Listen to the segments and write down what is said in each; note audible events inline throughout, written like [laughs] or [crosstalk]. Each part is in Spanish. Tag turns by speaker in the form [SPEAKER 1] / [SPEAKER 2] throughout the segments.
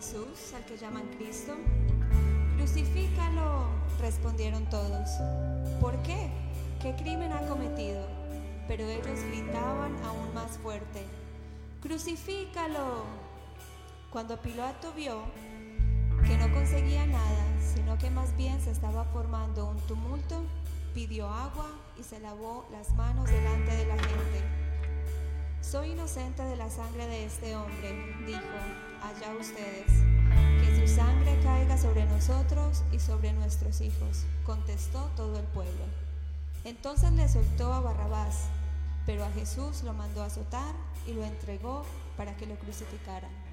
[SPEAKER 1] Jesús, al que llaman Cristo? Crucifícalo, respondieron todos. ¿Por qué? ¿Qué crimen ha cometido? Pero ellos gritaban aún más fuerte. Crucifícalo. Cuando Pilato vio que no conseguía nada, sino que más bien se estaba formando un tumulto, pidió agua y se lavó las manos delante de la gente. Soy inocente de la sangre de este hombre, dijo, allá ustedes. Que su sangre caiga sobre nosotros y sobre nuestros hijos, contestó todo el pueblo. Entonces le soltó a Barrabás, pero a Jesús lo mandó a azotar y lo entregó para que lo crucificaran.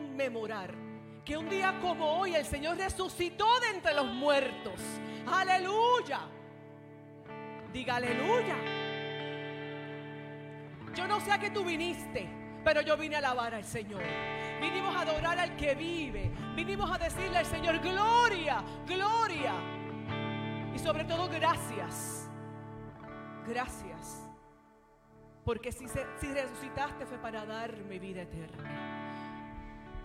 [SPEAKER 2] Conmemorar que un día como hoy el Señor resucitó de entre los muertos. Aleluya. Diga aleluya. Yo no sé a qué tú viniste, pero yo vine a alabar al Señor. Vinimos a adorar al que vive. Vinimos a decirle al Señor, gloria, gloria. Y sobre todo, gracias. Gracias. Porque si, si resucitaste fue para darme vida eterna.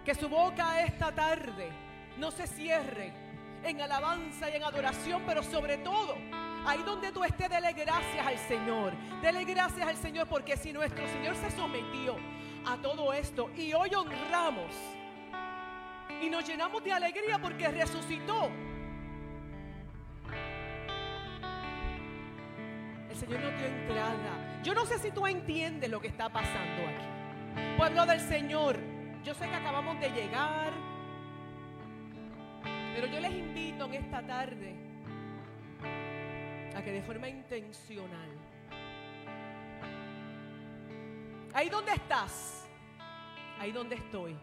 [SPEAKER 2] Que su boca esta tarde no se cierre en alabanza y en adoración, pero sobre todo, ahí donde tú estés, dele gracias al Señor. Dele gracias al Señor porque si nuestro Señor se sometió a todo esto y hoy honramos y nos llenamos de alegría porque resucitó. El Señor nos dio entrada. Yo no sé si tú entiendes lo que está pasando aquí. Pueblo del Señor, yo sé que acabamos de llegar, pero yo les invito en esta tarde a que de forma intencional, ahí donde estás, ahí donde estoy,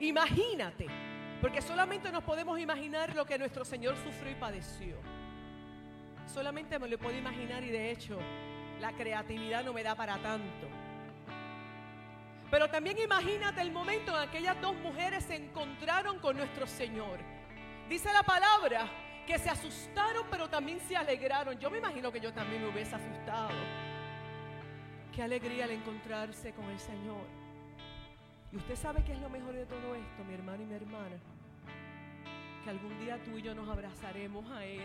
[SPEAKER 2] imagínate, porque solamente nos podemos imaginar lo que nuestro Señor sufrió y padeció. Solamente me lo puedo imaginar y de hecho la creatividad no me da para tanto. Pero también imagínate el momento en que aquellas dos mujeres se encontraron con nuestro Señor. Dice la palabra que se asustaron pero también se alegraron. Yo me imagino que yo también me hubiese asustado. Qué alegría al encontrarse con el Señor. Y usted sabe qué es lo mejor de todo esto, mi hermano y mi hermana. Que algún día tú y yo nos abrazaremos a Él.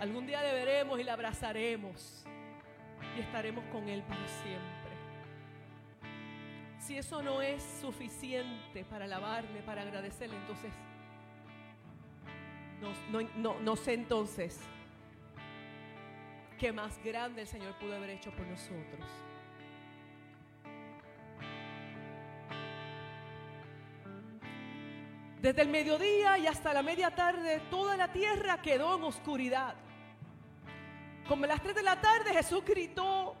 [SPEAKER 2] Algún día le veremos y le abrazaremos y estaremos con Él para siempre. Si eso no es suficiente para alabarle, para agradecerle, entonces no, no, no, sé entonces qué más grande el Señor pudo haber hecho por nosotros. Desde el mediodía y hasta la media tarde, toda la tierra quedó en oscuridad. Como a las 3 de la tarde Jesús gritó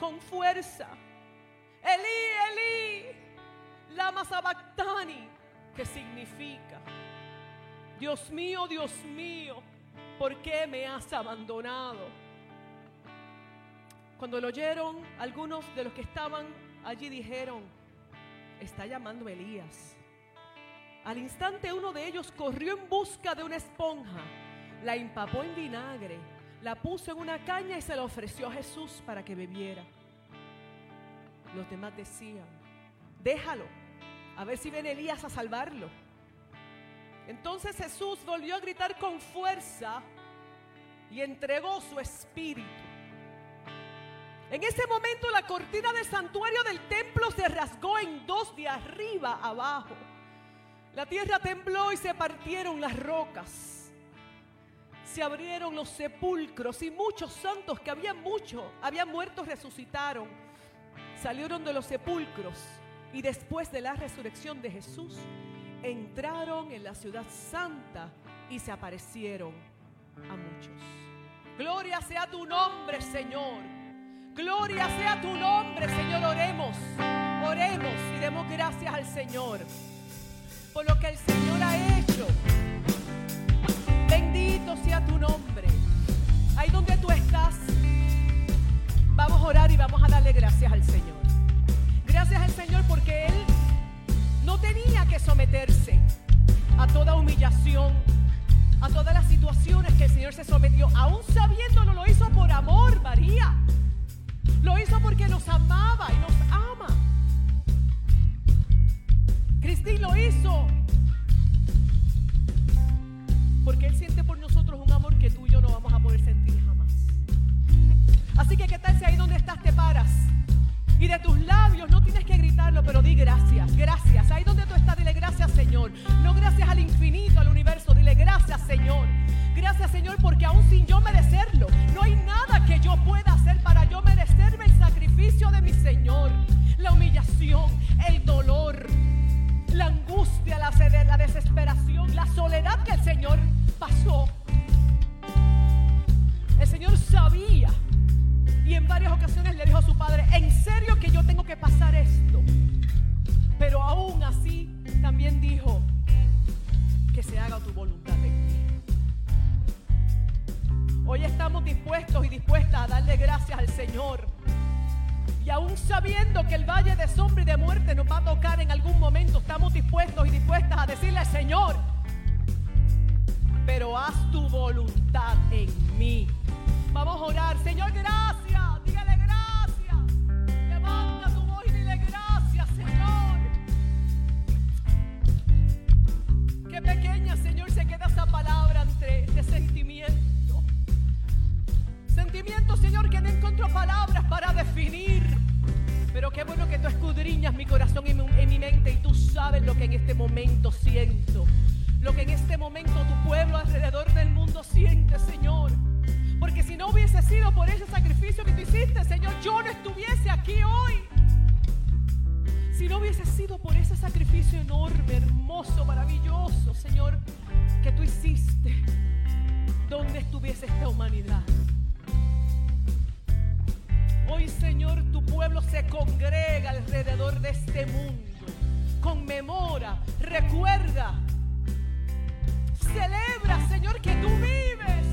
[SPEAKER 2] con fuerza, Elí, Elí, lama sabactani, que significa, Dios mío, Dios mío, ¿por qué me has abandonado? Cuando lo oyeron, algunos de los que estaban allí dijeron, está llamando Elías. Al instante uno de ellos corrió en busca de una esponja, la empapó en vinagre la puso en una caña y se la ofreció a Jesús para que bebiera. Los demás decían, déjalo, a ver si viene Elías a salvarlo. Entonces Jesús volvió a gritar con fuerza y entregó su espíritu. En ese momento la cortina del santuario del templo se rasgó en dos de arriba abajo. La tierra tembló y se partieron las rocas se abrieron los sepulcros y muchos santos que habían mucho, habían muerto, resucitaron. Salieron de los sepulcros y después de la resurrección de Jesús, entraron en la ciudad santa y se aparecieron a muchos. Gloria sea tu nombre, Señor. Gloria sea tu nombre, Señor. Oremos, oremos y demos gracias al Señor por lo que el Señor ha hecho Bendito sea tu nombre. Ahí donde tú estás, vamos a orar y vamos a darle gracias al Señor. Gracias al Señor porque Él no tenía que someterse a toda humillación, a todas las situaciones que el Señor se sometió. Aún sabiéndolo, lo hizo por amor, María. Lo hizo porque nos amaba y nos ama. Cristi lo hizo porque Él siente por nosotros un amor que tú y yo no vamos a poder sentir jamás. Así que, ¿qué tal si ahí donde estás te paras? Y de tus labios no tienes que gritarlo, pero di gracias, gracias. Ahí donde tú estás, dile gracias, Señor. No gracias al infinito, al universo, dile gracias, Señor. Gracias Señor porque aún sin yo merecerlo, no hay nada que yo pueda hacer para yo merecerme el sacrificio de mi Señor. La humillación, el dolor, la angustia, la, sed- la desesperación, la soledad que el Señor pasó. El Señor sabía y en varias ocasiones le dijo a su padre, en serio que yo tengo que pasar esto. Pero aún así también dijo, que se haga tu voluntad en mí. Hoy estamos dispuestos y dispuestas a darle gracias al Señor. Y aún sabiendo que el valle de sombra y de muerte nos va a tocar en algún momento, estamos dispuestos y dispuestas a decirle Señor, pero haz tu voluntad en mí. Vamos a orar, Señor, gracias. Dígale gracias. Levanta tu voz y dile gracias, Señor. Qué pequeña, Señor, se queda esa palabra ante este sentimiento. Sentimiento, Señor, que no encuentro palabras para definir. Pero qué bueno que tú escudriñas mi corazón y mi, mi mente y tú sabes lo que en este momento siento. Lo que en este momento tu pueblo alrededor del mundo siente, Señor. Porque si no hubiese sido por ese sacrificio que tú hiciste, Señor, yo no estuviese aquí hoy. Si no hubiese sido por ese sacrificio enorme, hermoso, maravilloso, Señor, que tú hiciste, ¿dónde estuviese esta humanidad? Hoy, Señor, tu pueblo se congrega alrededor de este mundo, conmemora, recuerda, celebra, Señor, que tú vives,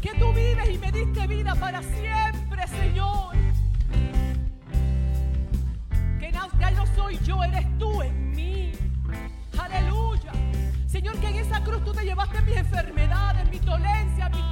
[SPEAKER 2] que tú vives y me diste vida para siempre, Señor que na- ya no soy yo, eres tú en mí. Aleluya. Señor, que en esa cruz tú te llevaste mis enfermedades, mis dolencias, mis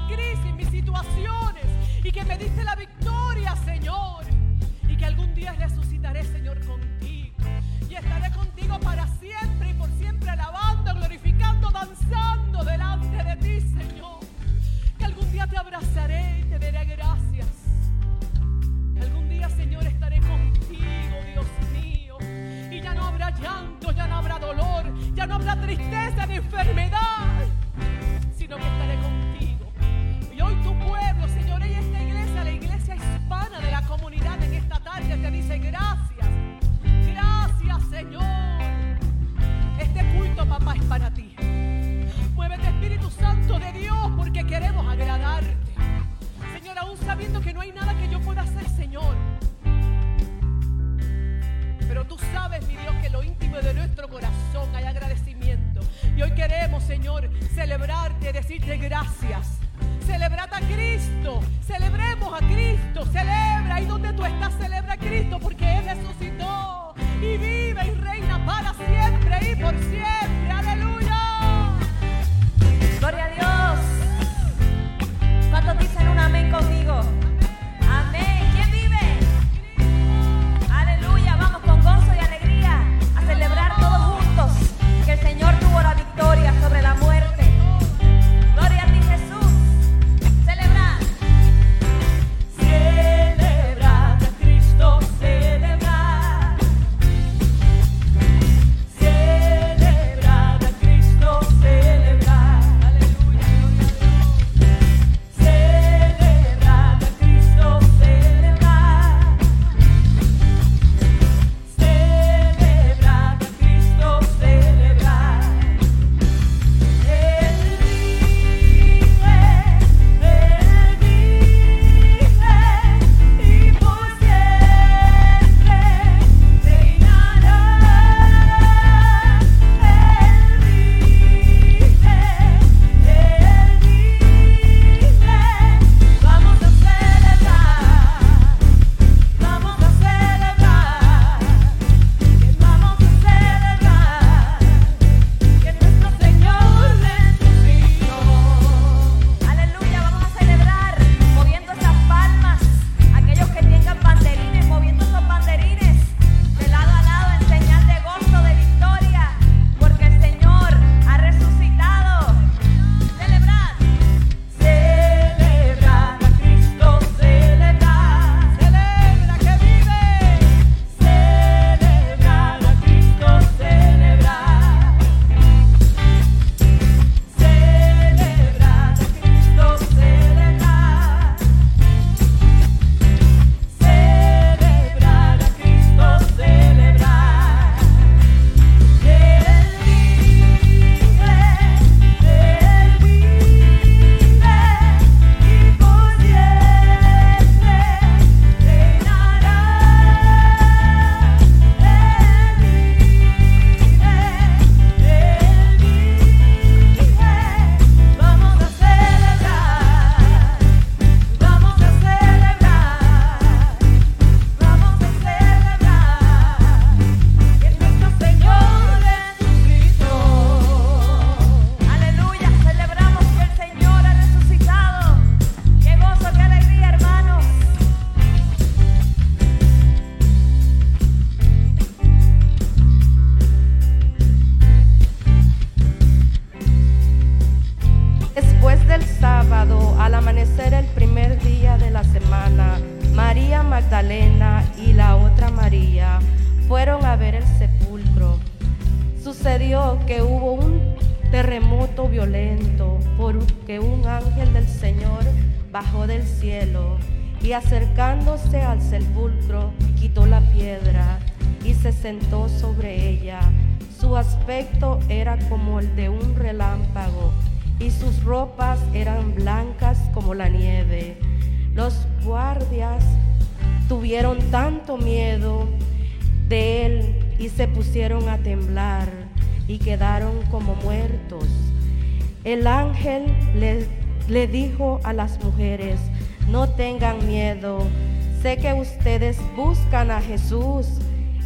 [SPEAKER 2] a
[SPEAKER 3] Jesús,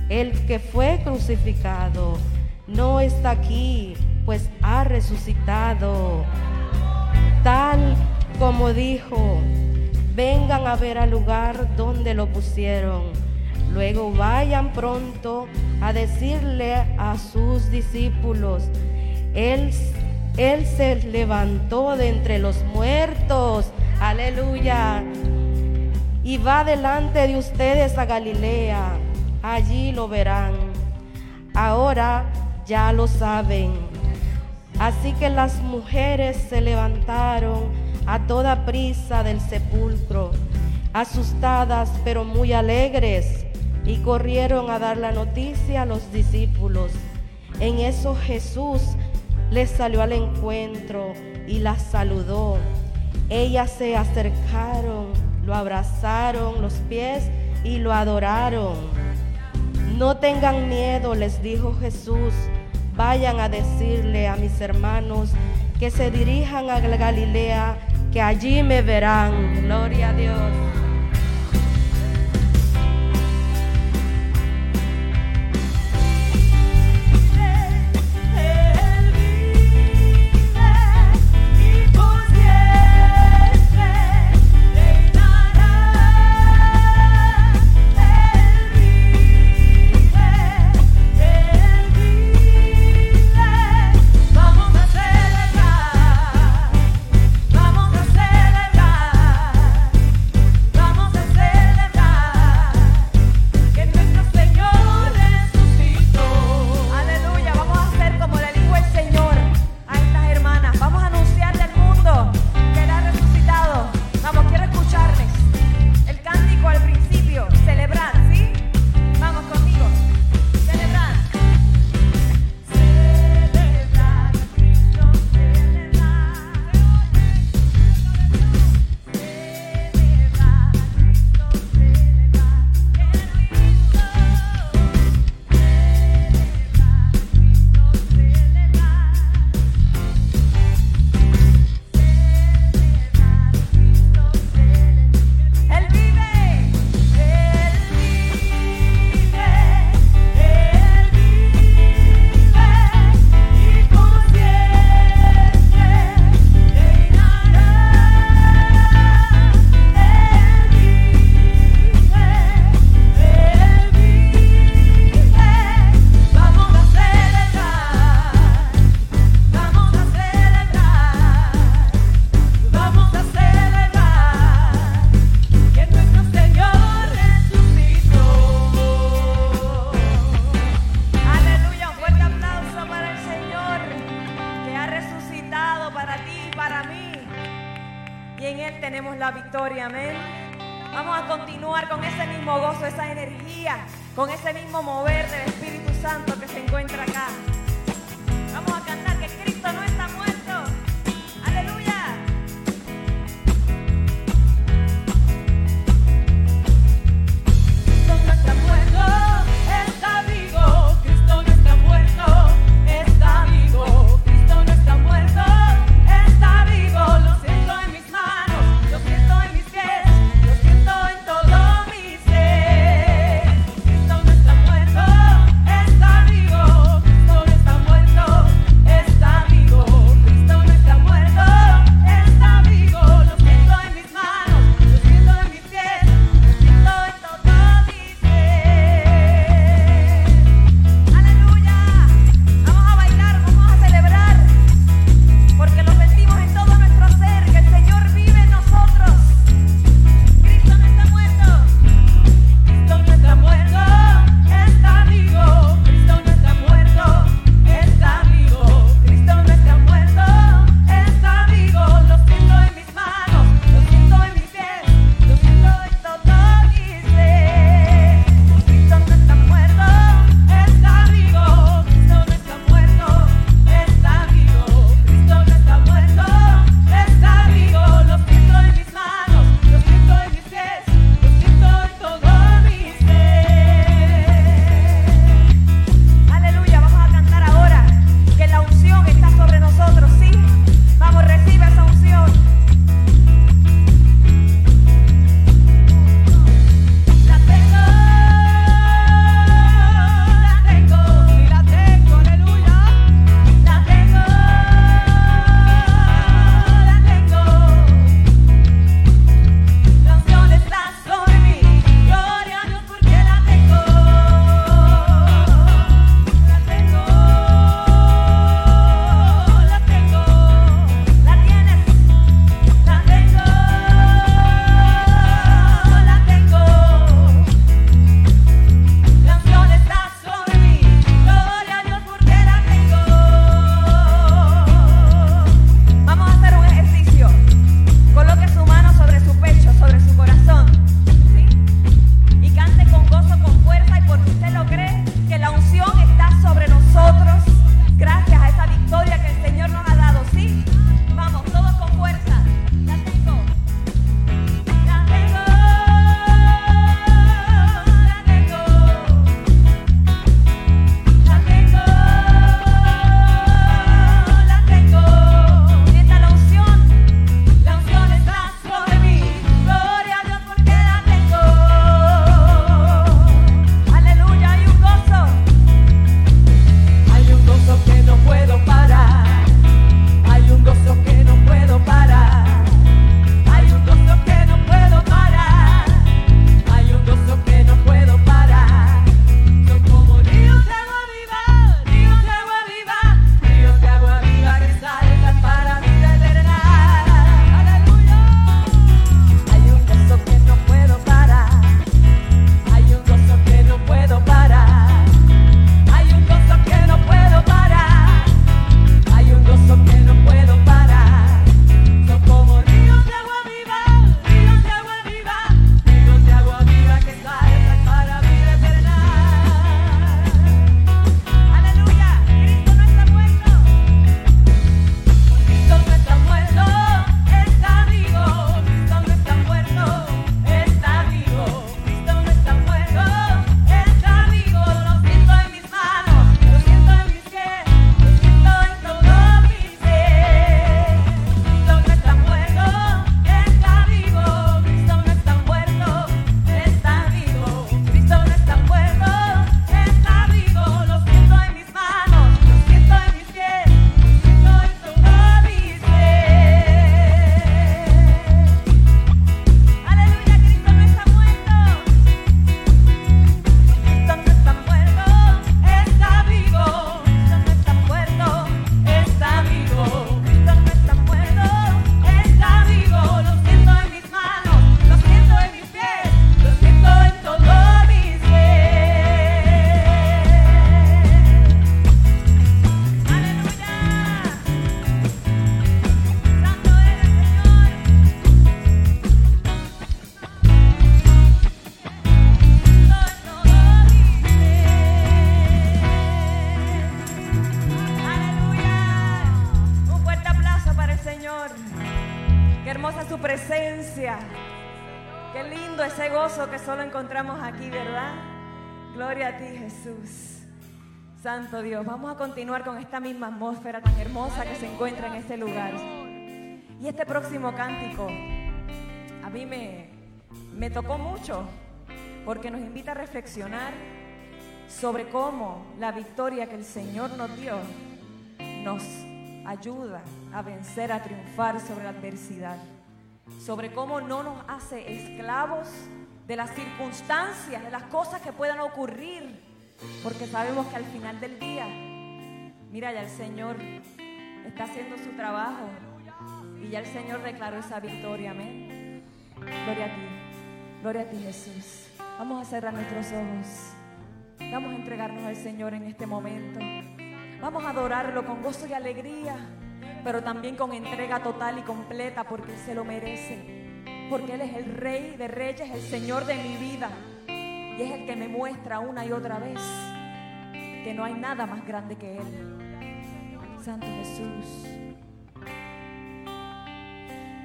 [SPEAKER 4] el que fue crucificado. No está aquí, pues ha resucitado. Tal como dijo, vengan a ver al lugar donde lo pusieron. Luego vayan pronto a decirle a sus discípulos, Él, él se levantó de entre los muertos. Aleluya y va delante de ustedes a Galilea, allí lo verán. Ahora ya lo saben. Así que las mujeres se levantaron a toda prisa del sepulcro, asustadas pero muy alegres, y corrieron a dar la noticia a los discípulos. En eso Jesús les salió al encuentro y las saludó. Ellas se acercaron lo abrazaron los pies y lo adoraron. No tengan miedo, les dijo Jesús, vayan a decirle a mis hermanos que se dirijan a Galilea, que allí me verán. Gloria a Dios.
[SPEAKER 3] Santo
[SPEAKER 4] Dios, vamos a continuar con esta misma atmósfera tan hermosa que se encuentra en este lugar. Y este próximo cántico a mí me, me tocó mucho porque nos invita a reflexionar sobre cómo la victoria que el Señor nos dio nos ayuda a vencer, a triunfar sobre la adversidad, sobre cómo no nos hace esclavos de las circunstancias, de las cosas que puedan ocurrir, porque sabemos que al final del día, mira, ya el Señor está haciendo su trabajo y ya el Señor declaró esa victoria, amén. Gloria a ti, gloria a ti Jesús. Vamos a cerrar nuestros ojos. Vamos a entregarnos al Señor en este momento. Vamos a adorarlo con gozo y alegría, pero también con entrega total y completa porque Él se lo merece. Porque Él es el Rey de Reyes, el Señor de mi vida. Y es el que me muestra una y otra vez que no hay nada más grande que Él. Santo Jesús.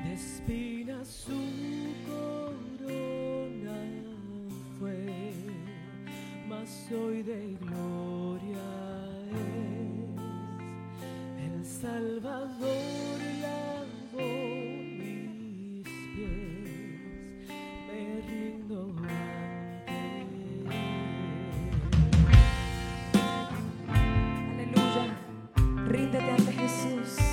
[SPEAKER 2] de espinas su corona fue, mas hoy de gloria es. El Salvador lavó mis pies, me rindo
[SPEAKER 4] Ríndete ante Jesús.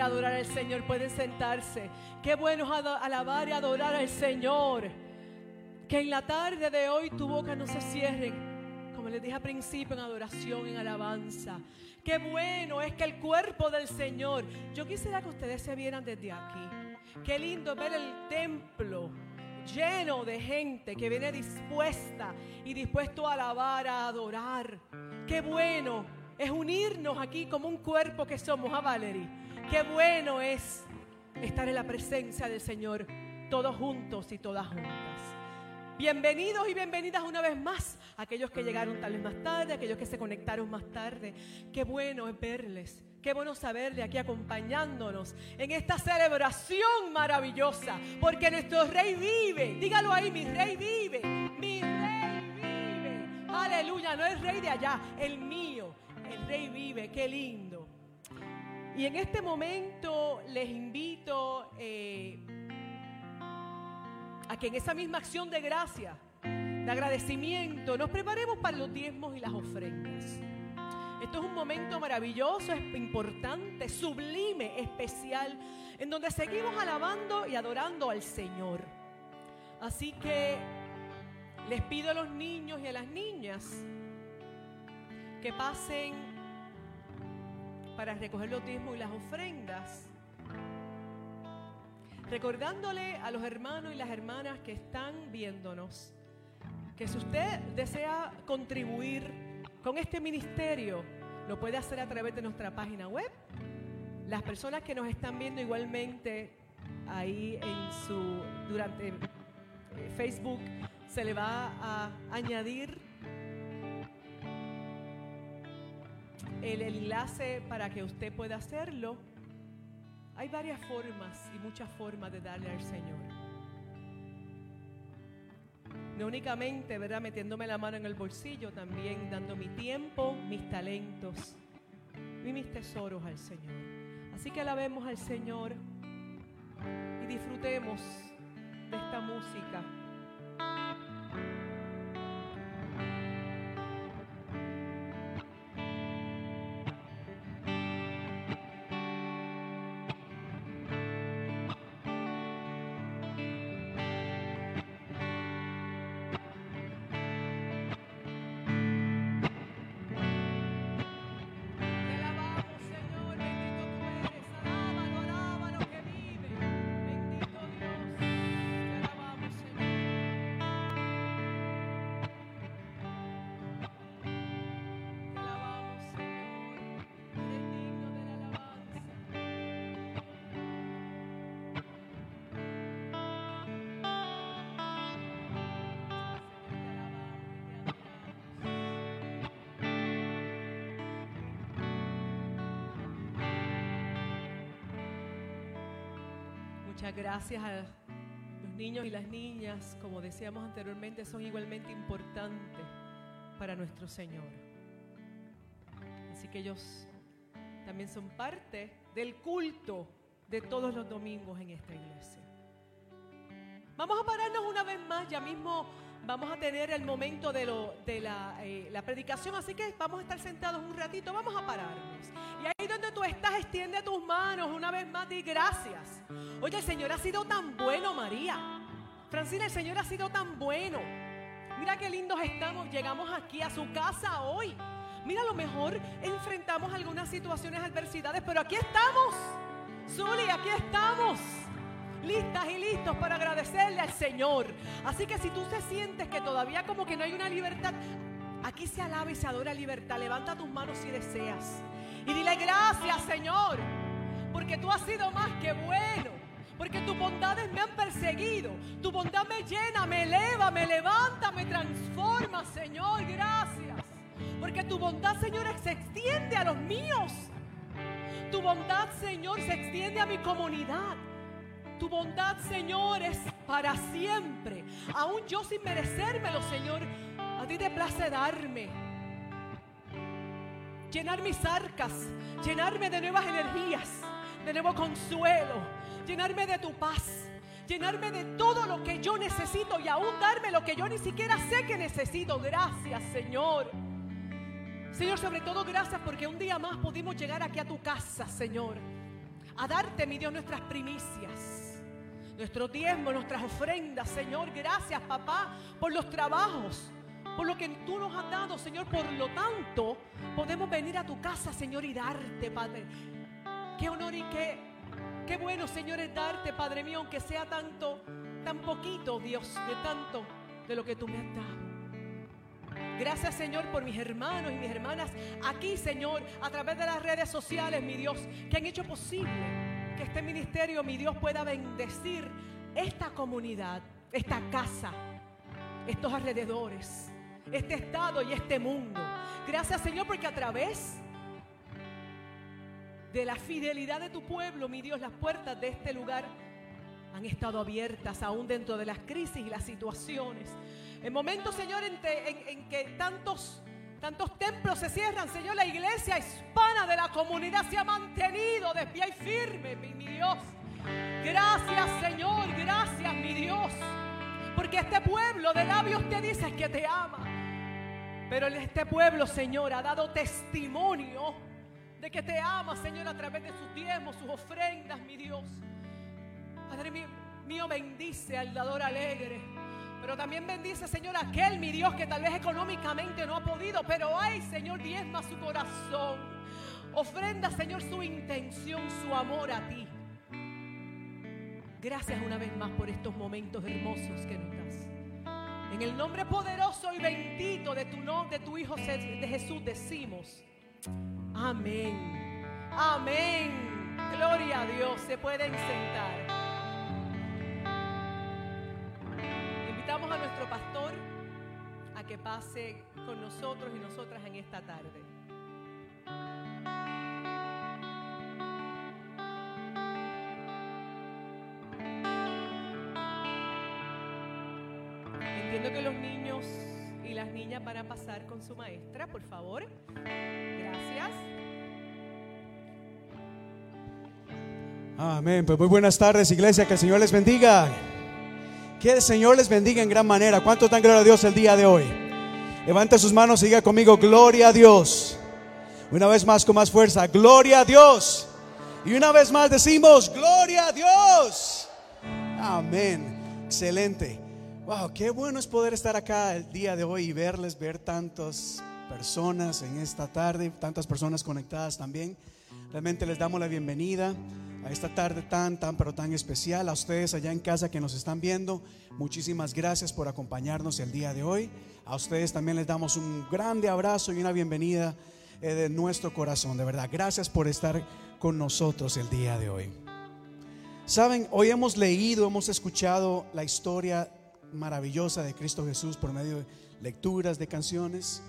[SPEAKER 2] Adorar al Señor. Pueden sentarse. Qué bueno alabar y adorar al Señor. Que en la tarde de hoy tu boca no se cierre. Como les dije al principio, en adoración, en alabanza. Qué bueno es que el cuerpo del Señor. Yo quisiera que ustedes se vieran desde aquí. Qué lindo ver el templo lleno de gente que viene dispuesta y dispuesto a alabar, a adorar. Qué bueno es unirnos aquí como un cuerpo que somos, a Valerie. Qué bueno es estar en la presencia del Señor, todos juntos y todas juntas. Bienvenidos y bienvenidas una vez más, aquellos que llegaron tal vez más tarde, aquellos que se conectaron más tarde. Qué bueno es verles, qué bueno saber de aquí acompañándonos en esta celebración maravillosa, porque nuestro rey vive. Dígalo ahí, mi rey vive, mi rey vive. Aleluya, no el rey de allá, el mío, el rey vive, qué lindo. Y en este momento les invito eh, a que en esa misma acción de gracia, de agradecimiento, nos preparemos para los diezmos y las ofrendas. Esto es un momento maravilloso, importante, sublime, especial, en donde seguimos alabando y adorando al Señor. Así que les pido a los niños y a las niñas que pasen para recoger los diezmos y las ofrendas recordándole a los hermanos y las hermanas que están viéndonos que si usted desea contribuir con este ministerio, lo puede hacer a través de nuestra página web. Las personas que nos están viendo igualmente ahí en su durante eh, Facebook se le va a añadir el enlace para que usted pueda hacerlo. Hay varias formas y muchas formas de darle al Señor. No únicamente, ¿verdad? Metiéndome la mano en el bolsillo, también dando mi tiempo, mis talentos y mis tesoros al Señor. Así que alabemos al Señor y disfrutemos de esta música. Gracias a los niños y las niñas, como decíamos anteriormente, son igualmente importantes para nuestro Señor. Así que ellos también son parte del culto de todos los domingos en esta iglesia. Vamos a pararnos una vez más, ya mismo vamos a tener el momento de, eh, la predicación, así que vamos a estar sentados un ratito, vamos a pararnos. Y ahí donde tú estás, extiende tus manos una vez más, di gracias. Oye, el Señor ha sido tan bueno, María. Francina, el Señor ha sido tan bueno. Mira qué lindos estamos, llegamos aquí a su casa hoy. Mira, a lo mejor enfrentamos algunas situaciones, adversidades, pero aquí estamos. Zuli, aquí estamos listas y listos para agradecerle al Señor. Así que si tú te sientes que todavía como que no hay una libertad, aquí se alaba y se adora libertad. Levanta tus manos si deseas. Y dile gracias, Señor, porque tú has sido más que bueno. Porque tus bondades me han perseguido. Tu bondad me llena, me eleva, me levanta, me transforma, Señor. Gracias. Porque tu bondad, Señor, se extiende a los míos. Tu bondad, Señor, se extiende a mi comunidad. Tu bondad, Señor, es para siempre. Aún yo sin merecérmelo, Señor, a ti te place darme. Llenar mis arcas, llenarme de nuevas energías, de nuevo consuelo, llenarme de tu paz, llenarme de todo lo que yo necesito y aún darme lo que yo ni siquiera sé que necesito. Gracias, Señor. Señor, sobre todo gracias porque un día más pudimos llegar aquí a tu casa, Señor, a darte, mi Dios, nuestras primicias, nuestro diezmo, nuestras ofrendas, Señor. Gracias, papá, por los trabajos, por lo que tú nos has dado, Señor. Por lo tanto, podemos venir a tu casa, Señor, y darte, Padre. Qué honor y qué, qué bueno, Señor, es darte, Padre mío, aunque sea tanto, tan poquito, Dios, de tanto de lo que tú me has dado. Gracias Señor por mis hermanos y mis hermanas aquí Señor a través de las redes sociales, mi Dios, que han hecho posible que este ministerio, mi Dios, pueda bendecir esta comunidad, esta casa, estos alrededores, este estado y este mundo. Gracias Señor porque a través de la fidelidad de tu pueblo, mi Dios, las puertas de este lugar han estado abiertas aún dentro de las crisis y las situaciones. En momentos, Señor, en, en que tantos, tantos templos se cierran, Señor, la iglesia hispana de la comunidad se ha mantenido de pie y firme, mi, Dios. Gracias, Señor, gracias, mi Dios. Porque este pueblo de labios te dice que te ama. Pero este pueblo, Señor, ha dado testimonio de que te ama, Señor, a través de sus diezmos, sus ofrendas, mi Dios. Padre mío, bendice al dador alegre. Pero también bendice, Señor, aquel, mi Dios, que tal vez económicamente no ha podido. Pero ay, Señor, diezma su corazón. Ofrenda, Señor, su intención, su amor a ti. Gracias una vez más por estos momentos hermosos que nos das. En el nombre poderoso y bendito de tu nombre, de tu Hijo de Jesús, decimos. Amén. Amén. Gloria a Dios. Se pueden sentar. Invitamos a nuestro pastor a que pase con nosotros y nosotras en esta tarde. Entiendo que los niños y las niñas van a pasar con su maestra, por favor. Gracias.
[SPEAKER 5] Amén. Pues muy buenas tardes, iglesia. Que el Señor les bendiga. Que el Señor les bendiga en gran manera. ¿Cuánto dan gloria a Dios el día de hoy? Levanta sus manos y diga conmigo, gloria a Dios. Una vez más con más fuerza, gloria a Dios. Y una vez más decimos, gloria a Dios. Amén. Excelente. Wow, qué bueno es poder estar acá el día de hoy y verles, ver tantas personas en esta tarde, tantas personas conectadas también. Realmente les damos la bienvenida a esta tarde tan, tan, pero tan especial. A ustedes allá en casa que nos están viendo, muchísimas gracias por acompañarnos el día de hoy. A ustedes también les damos un grande abrazo y una bienvenida eh, de nuestro corazón. De verdad, gracias por estar con nosotros el día de hoy. Saben, hoy hemos leído, hemos escuchado la historia maravillosa de Cristo Jesús por medio de lecturas, de canciones.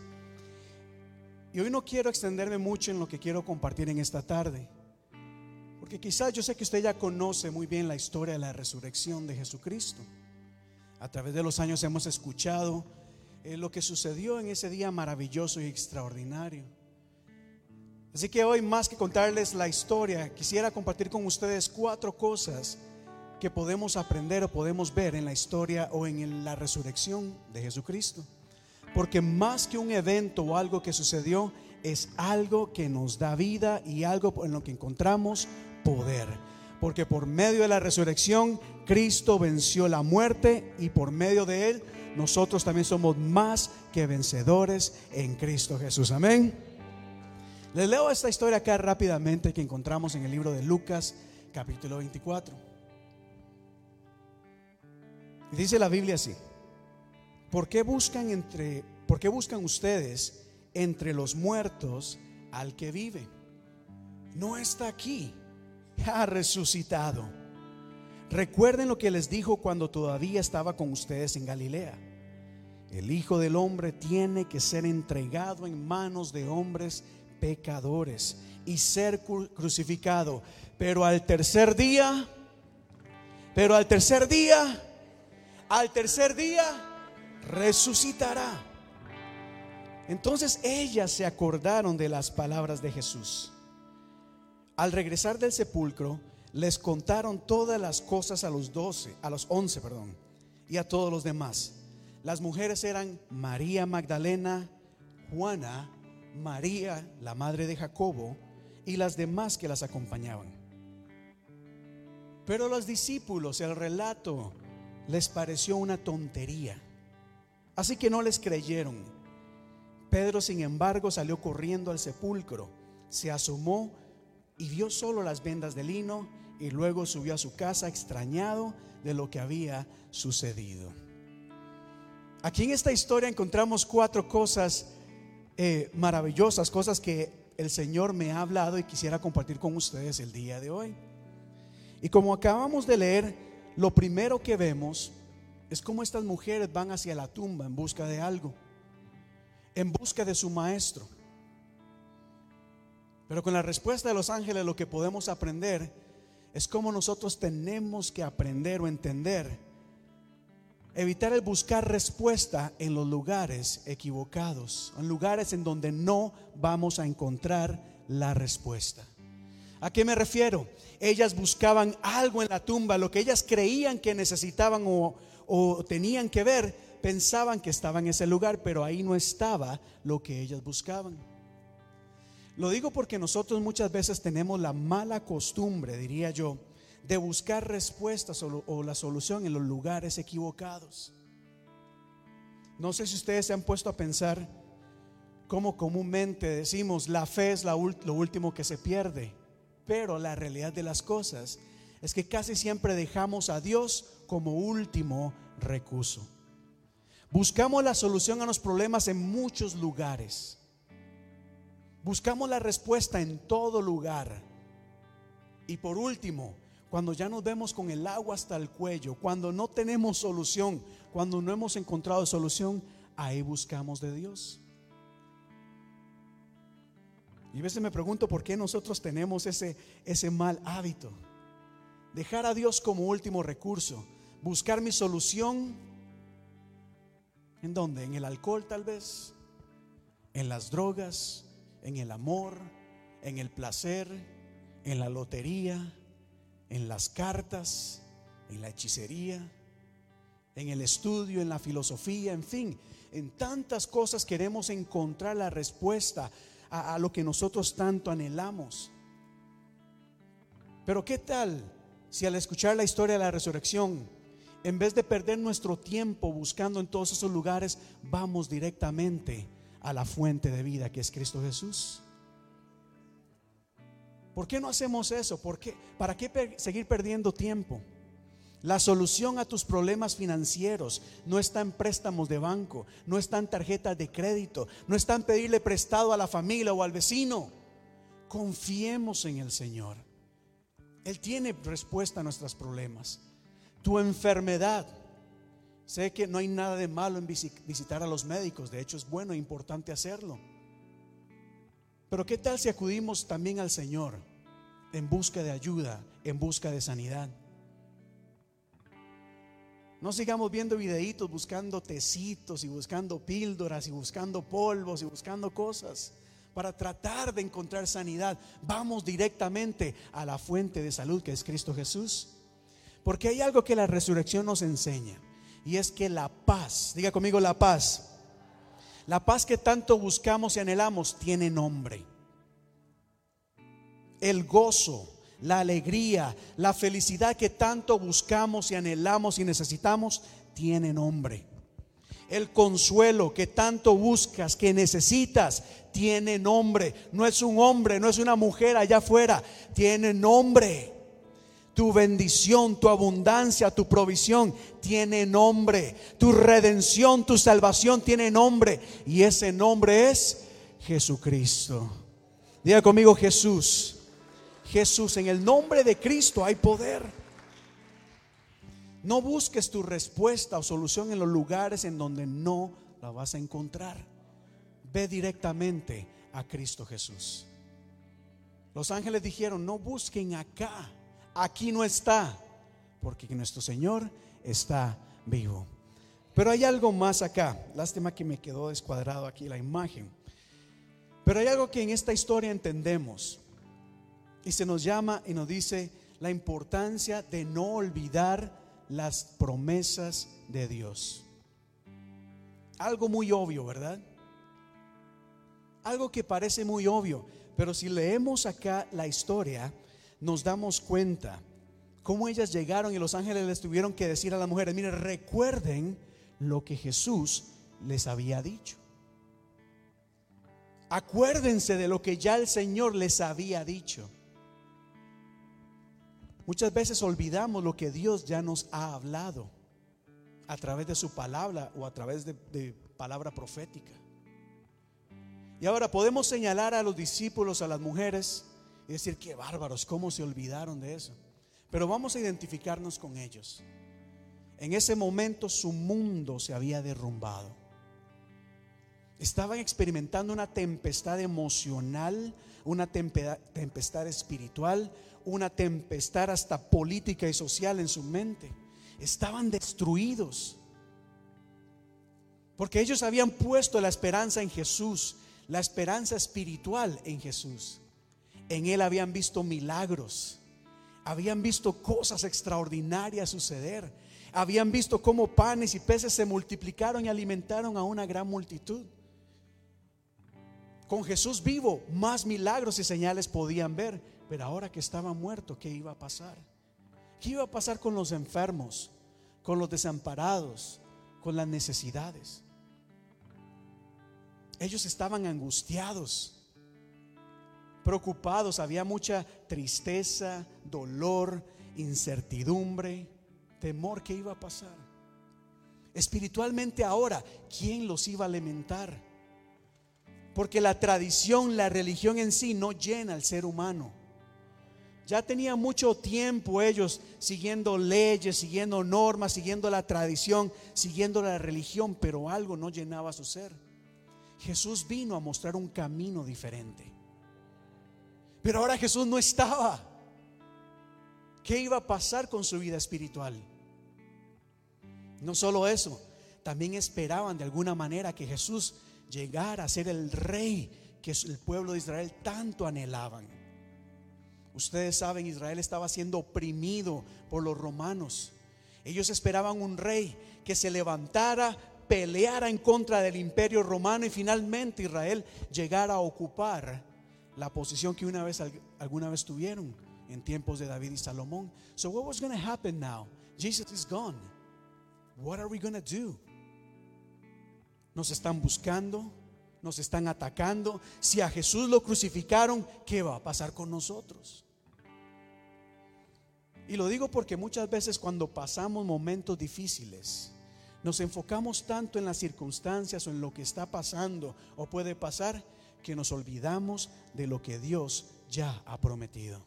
[SPEAKER 5] Y hoy no quiero extenderme mucho en lo que quiero compartir en esta tarde. Porque quizás yo sé que usted ya conoce muy bien la historia de la resurrección de Jesucristo. A través de los años hemos escuchado eh, lo que sucedió en ese día maravilloso y extraordinario. Así que hoy más que contarles la historia, quisiera compartir con ustedes cuatro cosas que podemos aprender o podemos ver en la historia o en la resurrección de Jesucristo. Porque más que un evento o algo que sucedió, es algo que nos da vida y algo en lo que encontramos poder. Porque por medio de la resurrección, Cristo venció la muerte y por medio de él, nosotros también somos más que vencedores en Cristo Jesús. Amén. Les leo esta historia acá rápidamente que encontramos en el libro de Lucas, capítulo 24. Y dice la Biblia así: ¿Por qué buscan entre por qué buscan ustedes entre los muertos al que vive? No está aquí, ha resucitado. Recuerden lo que les dijo cuando todavía estaba con ustedes en Galilea. El Hijo del Hombre tiene que ser entregado en manos de hombres pecadores y ser cru- crucificado. Pero al tercer día, pero al tercer día, al tercer día resucitará. Entonces ellas se acordaron de las palabras de Jesús. Al regresar del sepulcro, les contaron todas las cosas a los doce, a los once, perdón, y a todos los demás. Las mujeres eran María Magdalena, Juana, María, la madre de Jacobo, y las demás que las acompañaban. Pero a los discípulos el relato les pareció una tontería, así que no les creyeron. Pedro, sin embargo, salió corriendo al sepulcro, se asomó y vio solo las vendas de lino y luego subió a su casa extrañado de lo que había sucedido. Aquí en esta historia encontramos cuatro cosas eh, maravillosas, cosas que el Señor me ha hablado y quisiera compartir con ustedes el día de hoy. Y como acabamos de leer, lo primero que vemos es cómo estas mujeres van hacia la tumba en busca de algo, en busca de su maestro. Pero con la respuesta de los ángeles lo que podemos aprender es cómo nosotros tenemos que aprender o entender, evitar el buscar respuesta en los lugares equivocados, en lugares en donde no vamos a encontrar la respuesta. ¿A qué me refiero? Ellas buscaban algo en la tumba, lo que ellas creían que necesitaban o, o tenían que ver, pensaban que estaba en ese lugar, pero ahí no estaba lo que ellas buscaban. Lo digo porque nosotros muchas veces tenemos la mala costumbre, diría yo, de buscar respuestas o, la solución en los lugares equivocados. No sé si ustedes se han puesto a pensar cómo comúnmente decimos la fe es la lo último que se pierde, pero la realidad de las cosas es que casi siempre dejamos a Dios como último recurso. Buscamos la solución a los problemas en muchos lugares. Buscamos la respuesta en todo lugar. Y por último, cuando ya nos vemos con el agua hasta el cuello, cuando no tenemos solución, cuando no hemos encontrado solución, ahí buscamos de Dios. Y a veces me pregunto por qué nosotros tenemos ese, ese mal hábito. Dejar a Dios como último recurso. Buscar mi solución. ¿En dónde? En el alcohol tal vez. En las drogas. En el amor. En el placer. En la lotería. En las cartas. En la hechicería. En el estudio. En la filosofía. En fin. En tantas cosas queremos encontrar la respuesta a, lo que nosotros tanto anhelamos. Pero ¿qué tal si al escuchar la historia de la resurrección, en vez de perder nuestro tiempo buscando en todos esos lugares, vamos directamente a la fuente de vida que es Cristo Jesús? ¿Por qué no hacemos eso? ¿Por qué? ¿Para qué seguir perdiendo tiempo? La solución a tus problemas financieros no está en préstamos de banco, no está en tarjetas de crédito, no está en pedirle prestado a la familia o al vecino. Confiemos en el Señor. Él tiene respuesta a nuestros problemas. Tu enfermedad. Sé que no hay nada de malo en visi- visitar a los médicos, de hecho es bueno e importante hacerlo. Pero ¿qué tal si acudimos también al Señor en busca de ayuda, en busca de sanidad? No sigamos viendo videitos buscando tecitos y buscando píldoras y buscando polvos y buscando cosas para tratar de encontrar sanidad. Vamos directamente a la fuente de salud que es Cristo Jesús. Porque hay algo que la resurrección nos enseña y es que la paz, diga conmigo la paz, la paz que tanto buscamos y anhelamos tiene nombre. El gozo, la alegría, la felicidad que tanto buscamos y anhelamos y necesitamos, tiene nombre. El consuelo que tanto buscas, que necesitas, tiene nombre. No es un hombre, no es una mujer allá afuera, tiene nombre. Tu bendición, tu abundancia, tu provisión tiene nombre. Tu redención, tu salvación tiene nombre. Y ese nombre es Jesucristo. Diga conmigo Jesús. Jesús, en el nombre de Cristo hay poder. No busques tu respuesta o solución en los lugares en donde no la vas a encontrar. Ve directamente a Cristo Jesús. Los ángeles dijeron, no busquen acá, aquí no está, porque nuestro Señor está vivo. Pero hay algo más acá. Lástima que me quedó descuadrado aquí la imagen. Pero hay algo que en esta historia entendemos. Y se nos llama y nos dice la importancia de no olvidar las promesas de Dios. Algo muy obvio, ¿verdad? Algo que parece muy obvio, pero si leemos acá la historia, nos damos cuenta cómo ellas llegaron y los ángeles les tuvieron que decir a las mujeres, miren, recuerden lo que Jesús les había dicho. Acuérdense de lo que ya el Señor les había dicho. Muchas veces olvidamos lo que Dios ya nos ha hablado a través de su palabra o a través de, de palabra profética. Y ahora podemos señalar a los discípulos, a las mujeres, y decir, qué bárbaros, cómo se olvidaron de eso. Pero vamos a identificarnos con ellos. En ese momento su mundo se había derrumbado. Estaban experimentando una tempestad emocional, una tempe- tempestad espiritual, una tempestad hasta política y social en su mente. Estaban destruidos. Porque ellos habían puesto la esperanza en Jesús, la esperanza espiritual en Jesús. En Él habían visto milagros, habían visto cosas extraordinarias suceder, habían visto cómo panes y peces se multiplicaron y alimentaron a una gran multitud. Con Jesús vivo, más milagros y señales podían ver, pero ahora que estaba muerto, ¿qué iba a pasar? ¿Qué iba a pasar con los enfermos, con los desamparados, con las necesidades? Ellos estaban angustiados, preocupados, había mucha tristeza, dolor, incertidumbre, temor que iba a pasar. Espiritualmente ahora, ¿quién los iba a alimentar? Porque la tradición, la religión en sí no llena al ser humano. Ya tenía mucho tiempo ellos siguiendo leyes, siguiendo normas, siguiendo la tradición, siguiendo la religión, pero algo no llenaba su ser. Jesús vino a mostrar un camino diferente. Pero ahora Jesús no estaba. ¿Qué iba a pasar con su vida espiritual? No solo eso, también esperaban de alguna manera que Jesús llegara a ser el rey que el pueblo de Israel tanto anhelaban. Ustedes saben, Israel estaba siendo oprimido por los romanos. Ellos esperaban un rey que se levantara, peleara en contra del imperio romano y finalmente Israel llegara a ocupar la posición que una vez alguna vez tuvieron en tiempos de David y Salomón. So what was going to happen now? Jesus is gone. What are we going to do? Nos están buscando, nos están atacando. Si a Jesús lo crucificaron, ¿qué va a pasar con nosotros? Y lo digo porque muchas veces cuando pasamos momentos difíciles, nos enfocamos tanto en las circunstancias o en lo que está pasando o puede pasar que nos olvidamos de lo que Dios ya ha prometido.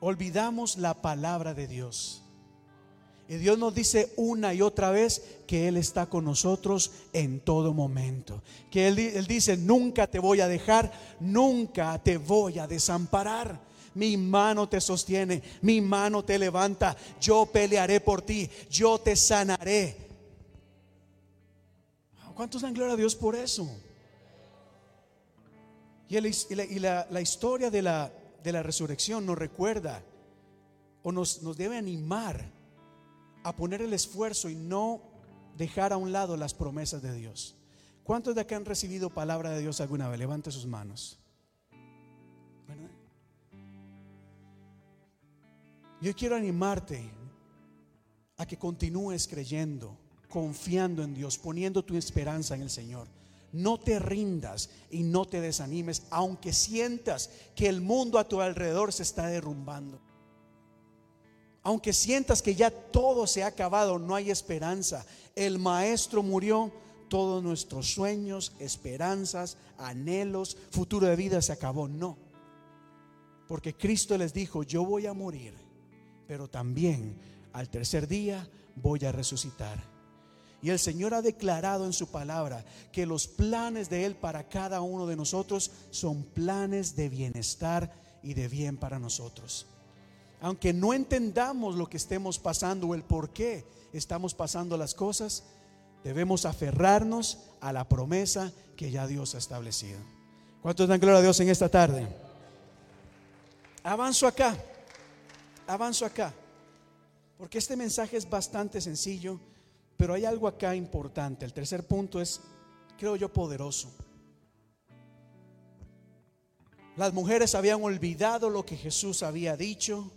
[SPEAKER 5] Olvidamos la palabra de Dios. Y Dios nos dice una y otra vez que Él está con nosotros en todo momento. Que Él, dice, nunca te voy a dejar, nunca te voy a desamparar. Mi mano te sostiene, mi mano te levanta, yo pelearé por ti, yo te sanaré. ¿Cuántos dan gloria a Dios por eso? Y, la, historia de la, resurrección nos recuerda o nos, debe animar a poner el esfuerzo y no dejar a un lado las promesas de Dios. ¿Cuántos de acá han recibido palabra de Dios alguna vez? Levante sus manos. Yo quiero animarte a que continúes creyendo, confiando en Dios, poniendo tu esperanza en el Señor. No te rindas y no te desanimes, aunque sientas que el mundo a tu alrededor se está derrumbando. Aunque sientas que ya todo se ha acabado, no hay esperanza. El maestro murió, todos nuestros sueños, esperanzas, anhelos, futuro de vida se acabó. No. Porque Cristo les dijo, yo voy a morir, pero también al tercer día voy a resucitar. Y el Señor ha declarado en su palabra que los planes de Él para cada uno de nosotros son planes de bienestar y de bien para nosotros. Aunque no entendamos lo que estemos pasando o el por qué estamos pasando las cosas, debemos aferrarnos a la promesa que ya Dios ha establecido. ¿Cuántos dan gloria a Dios en esta tarde? Avanzo acá, avanzo acá, porque este mensaje es bastante sencillo, pero hay algo acá importante. El tercer punto es, creo yo, poderoso. Las mujeres habían olvidado lo que Jesús había dicho.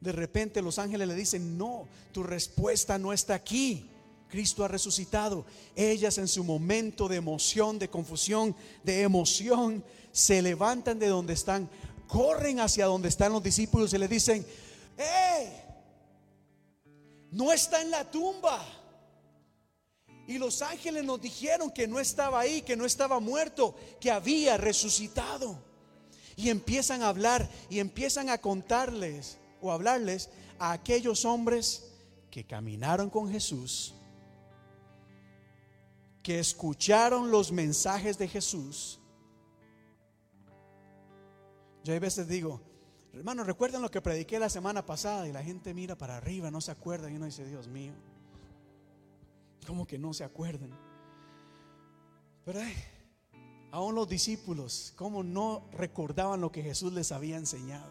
[SPEAKER 5] De repente los ángeles le dicen, no, tu respuesta no está aquí. Cristo ha resucitado. Ellas en su momento de emoción, de confusión, de emoción, se levantan de donde están, corren hacia donde están los discípulos y le dicen, ¡eh! No está en la tumba. Y los ángeles nos dijeron que no estaba ahí, que no estaba muerto, que había resucitado. Y empiezan a hablar y empiezan a contarles o hablarles a aquellos hombres que caminaron con Jesús, que escucharon los mensajes de Jesús. Yo a veces digo, hermano, recuerden lo que prediqué la semana pasada y la gente mira para arriba, no se acuerda y uno dice, Dios mío, ¿cómo que no se acuerdan? Pero ay, aún los discípulos, ¿cómo no recordaban lo que Jesús les había enseñado?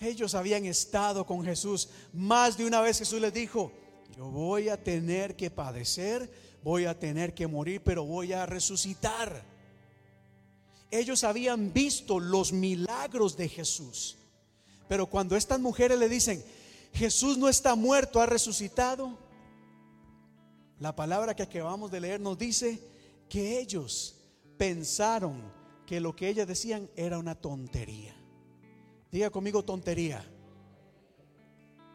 [SPEAKER 5] Ellos habían estado con Jesús. Más de una vez Jesús les dijo, yo voy a tener que padecer, voy a tener que morir, pero voy a resucitar. Ellos habían visto los milagros de Jesús. Pero cuando estas mujeres le dicen, Jesús no está muerto, ha resucitado, la palabra que acabamos de leer nos dice que ellos pensaron que lo que ellas decían era una tontería. Diga conmigo tontería.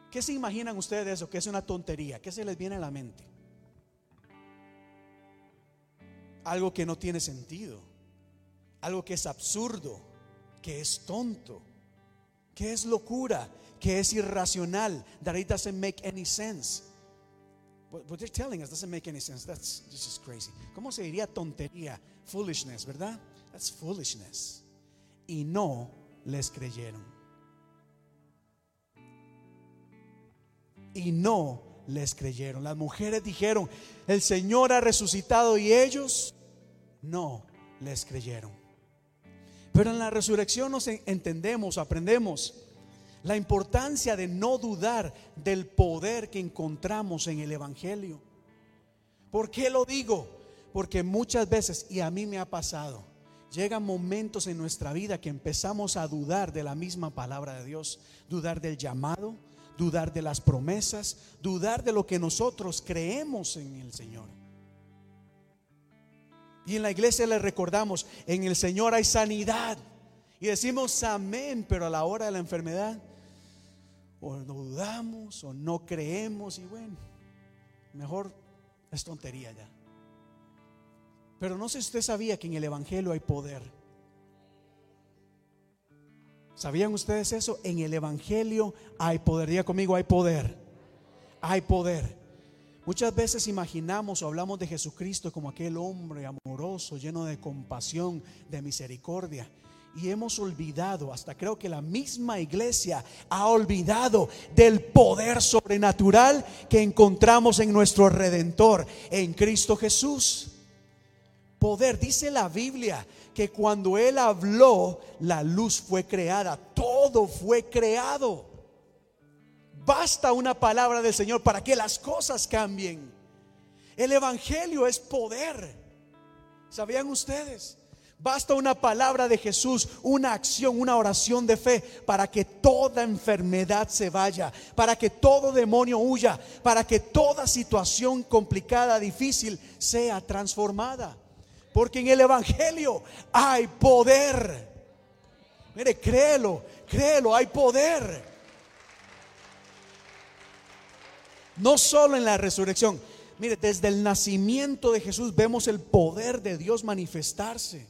[SPEAKER 5] ¿Qué se imaginan ustedes de eso? Que es una tontería. ¿Qué se les viene a la mente? Algo que no tiene sentido. Algo que es absurdo. Que es tonto. Que es locura. Que es irracional. That it doesn't make any sense. What, what they're telling us doesn't make any sense. That's just crazy. ¿Cómo se diría tontería? Foolishness, ¿verdad? That's foolishness. Y no les creyeron. Y no les creyeron. Las mujeres dijeron, el Señor ha resucitado y ellos no les creyeron. Pero en la resurrección nos entendemos, aprendemos la importancia de no dudar del poder que encontramos en el Evangelio. ¿Por qué lo digo? Porque muchas veces, y a mí me ha pasado, llegan momentos en nuestra vida que empezamos a dudar de la misma palabra de Dios, dudar del llamado, dudar de las promesas, dudar de lo que nosotros creemos en el Señor. Y en la iglesia le recordamos, en el Señor hay sanidad. Y decimos amén, pero a la hora de la enfermedad, o no dudamos o no creemos y bueno, mejor es tontería ya. Pero no sé si usted sabía que en el Evangelio hay poder. ¿Sabían ustedes eso? En el Evangelio hay poder. Diga conmigo, hay poder. Hay poder. Muchas veces imaginamos o hablamos de Jesucristo como aquel hombre amoroso, lleno de compasión, de misericordia. Y hemos olvidado, hasta creo que la misma iglesia ha olvidado del poder sobrenatural que encontramos en nuestro Redentor, en Cristo Jesús. Poder, dice la Biblia, que cuando Él habló, la luz fue creada, todo fue creado. Basta una palabra del Señor para que las cosas cambien. El Evangelio es poder. ¿Sabían ustedes? Basta una palabra de Jesús, una acción, una oración de fe para que toda enfermedad se vaya, para que todo demonio huya, para que toda situación complicada, difícil, sea transformada. Porque en el Evangelio hay poder. Mire, créelo, créelo, hay poder. No solo en la resurrección. Mire, desde el nacimiento de Jesús vemos el poder de Dios manifestarse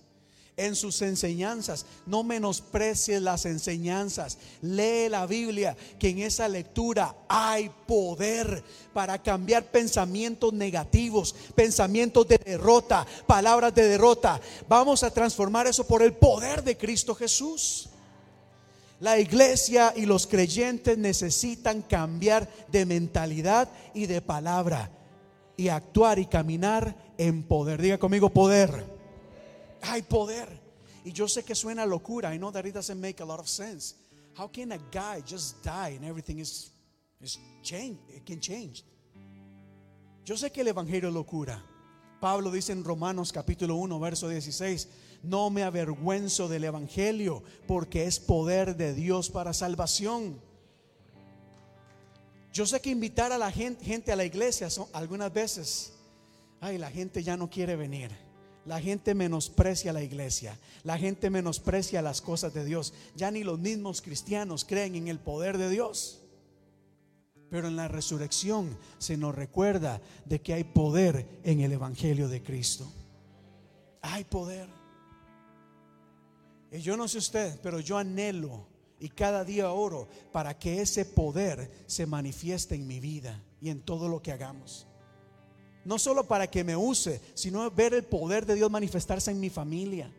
[SPEAKER 5] en sus enseñanzas. No menosprecies las enseñanzas. Lee la Biblia, que en esa lectura hay poder para cambiar pensamientos negativos, pensamientos de derrota, palabras de derrota. Vamos a transformar eso por el poder de Cristo Jesús. La iglesia y los creyentes necesitan cambiar de mentalidad y de palabra y actuar y caminar en poder. Diga conmigo poder hay poder. Y yo sé que suena locura. I know that it doesn't make a lot of sense. How can a guy just die and everything is, is changed? It can change. Yo sé que el evangelio es locura. Pablo dice en Romanos capítulo 1, verso 16, no me avergüenzo del evangelio porque es poder de Dios para salvación. Yo sé que invitar a la gente, a la iglesia son, algunas veces, ay, la gente ya no quiere venir. La gente menosprecia la iglesia. La gente menosprecia las cosas de Dios. Ya ni los mismos cristianos creen en el poder de Dios. Pero en la resurrección se nos recuerda de que hay poder en el Evangelio de Cristo. Hay poder. Yo no sé usted, pero yo anhelo y cada día oro para que ese poder se manifieste en mi vida y en todo lo que hagamos. No solo para que me use, sino ver el poder de Dios manifestarse en mi familia.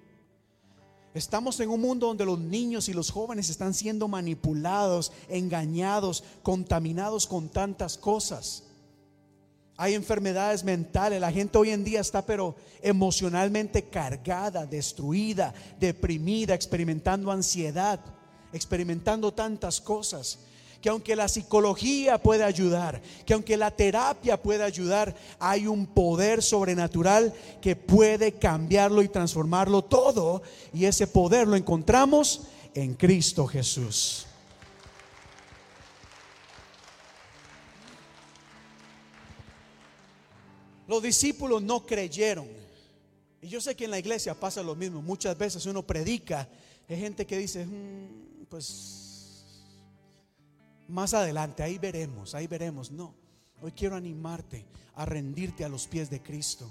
[SPEAKER 5] Estamos en un mundo donde los niños y los jóvenes están siendo manipulados, engañados, contaminados con tantas cosas. Hay enfermedades mentales, la gente hoy en día está pero emocionalmente cargada, destruida, deprimida, experimentando ansiedad, experimentando tantas cosas que aunque la psicología puede ayudar, que aunque la terapia puede ayudar, hay un poder sobrenatural que puede cambiarlo y transformarlo todo. Y ese poder lo encontramos en Cristo Jesús. Los discípulos no creyeron. Y yo sé que en la iglesia pasa lo mismo. Muchas veces uno predica, hay gente que dice, "Mm, pues más adelante, ahí veremos, ahí veremos. No, hoy quiero animarte a rendirte a los pies de Cristo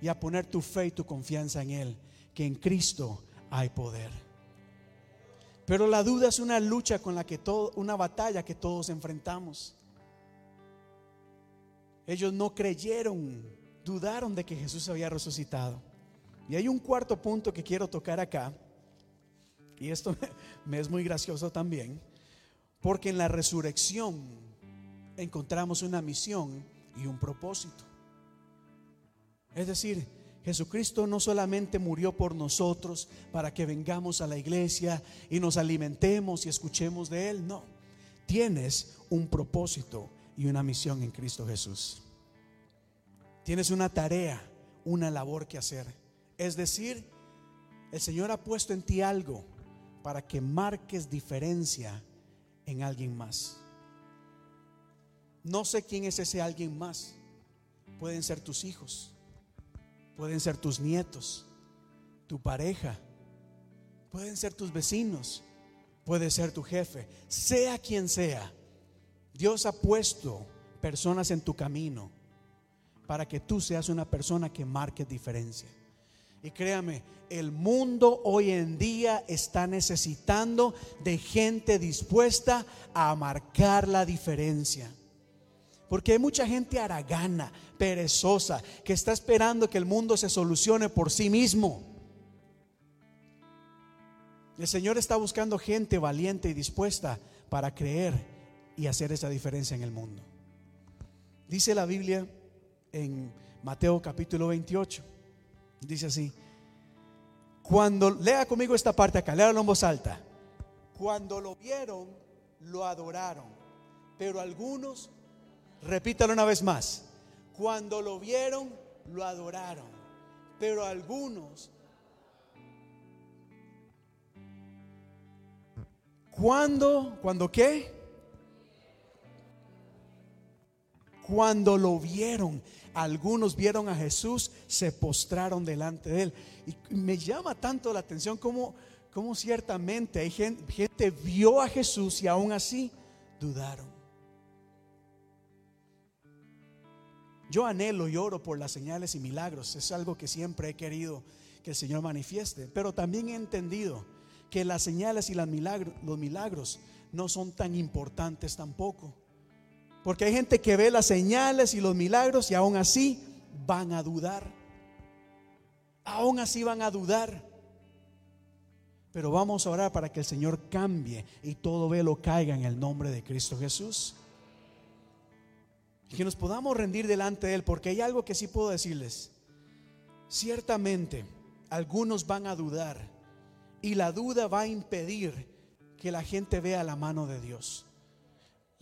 [SPEAKER 5] y a poner tu fe y tu confianza en Él, que en Cristo hay poder. Pero la duda es una lucha con la que todo, una batalla que todos enfrentamos. Ellos no creyeron, dudaron de que Jesús había resucitado. Y hay un cuarto punto que quiero tocar acá, y esto [laughs] me, es muy gracioso también, porque en la resurrección encontramos una misión y un propósito. Es decir, Jesucristo no solamente murió por nosotros para que vengamos a la iglesia y nos alimentemos y escuchemos de Él, no. Tienes un propósito y una misión en Cristo Jesús. Tienes una tarea, una labor que hacer. Es decir, el Señor ha puesto en ti algo para que marques diferencia en alguien más. No sé quién es ese alguien más. Pueden ser tus hijos, pueden ser tus nietos, tu pareja, pueden ser tus vecinos, puede ser tu jefe, sea quien sea. Dios ha puesto personas en tu camino para que tú seas una persona que marque diferencia. Y créame, el mundo hoy en día está necesitando de gente dispuesta a marcar la diferencia. Porque hay mucha gente aragana, perezosa, que está esperando que el mundo se solucione por sí mismo. El Señor está buscando gente valiente y dispuesta para creer y hacer esa diferencia en el mundo. Dice la Biblia en Mateo capítulo 28. Dice así. Cuando lea conmigo esta parte acá, léalo en voz alta. Cuando lo vieron, lo adoraron. Pero algunos, repítalo una vez más. Cuando lo vieron, lo adoraron. Pero algunos, cuando, cuando qué? Cuando lo vieron, algunos vieron a Jesús, se postraron delante de él. Y me llama tanto la atención como, ciertamente hay gente, gente vio a Jesús y aún así dudaron. Yo anhelo y oro por las señales y milagros. Es algo que siempre he querido que el Señor manifieste. Pero también he entendido que las señales y los milagros no son tan importantes tampoco. Porque hay gente que ve las señales y los milagros y aún así van a dudar. Aún así van a dudar. Pero vamos a orar para que el Señor cambie y todo velo caiga en el nombre de Cristo Jesús. Y que nos podamos rendir delante de Él, porque hay algo que sí puedo decirles. Ciertamente, algunos van a dudar Y la duda va a impedir que la gente vea la mano de Dios.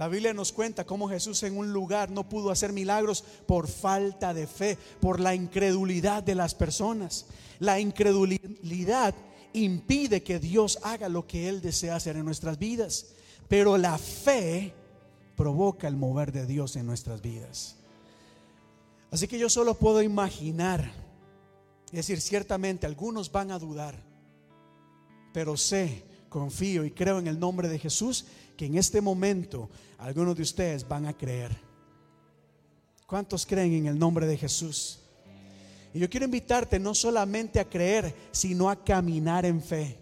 [SPEAKER 5] La Biblia nos cuenta cómo Jesús en un lugar no pudo hacer milagros por falta de fe, por la incredulidad de las personas. La incredulidad impide que Dios haga lo que Él desea hacer en nuestras vidas. Pero la fe provoca el mover de Dios en nuestras vidas. Así que yo solo puedo imaginar, es decir, ciertamente algunos van a dudar, pero sé, confío y creo en el nombre de Jesús que en este momento algunos de ustedes van a creer. ¿Cuántos creen en el nombre de Jesús? Y yo quiero invitarte no solamente a creer, sino a caminar en fe.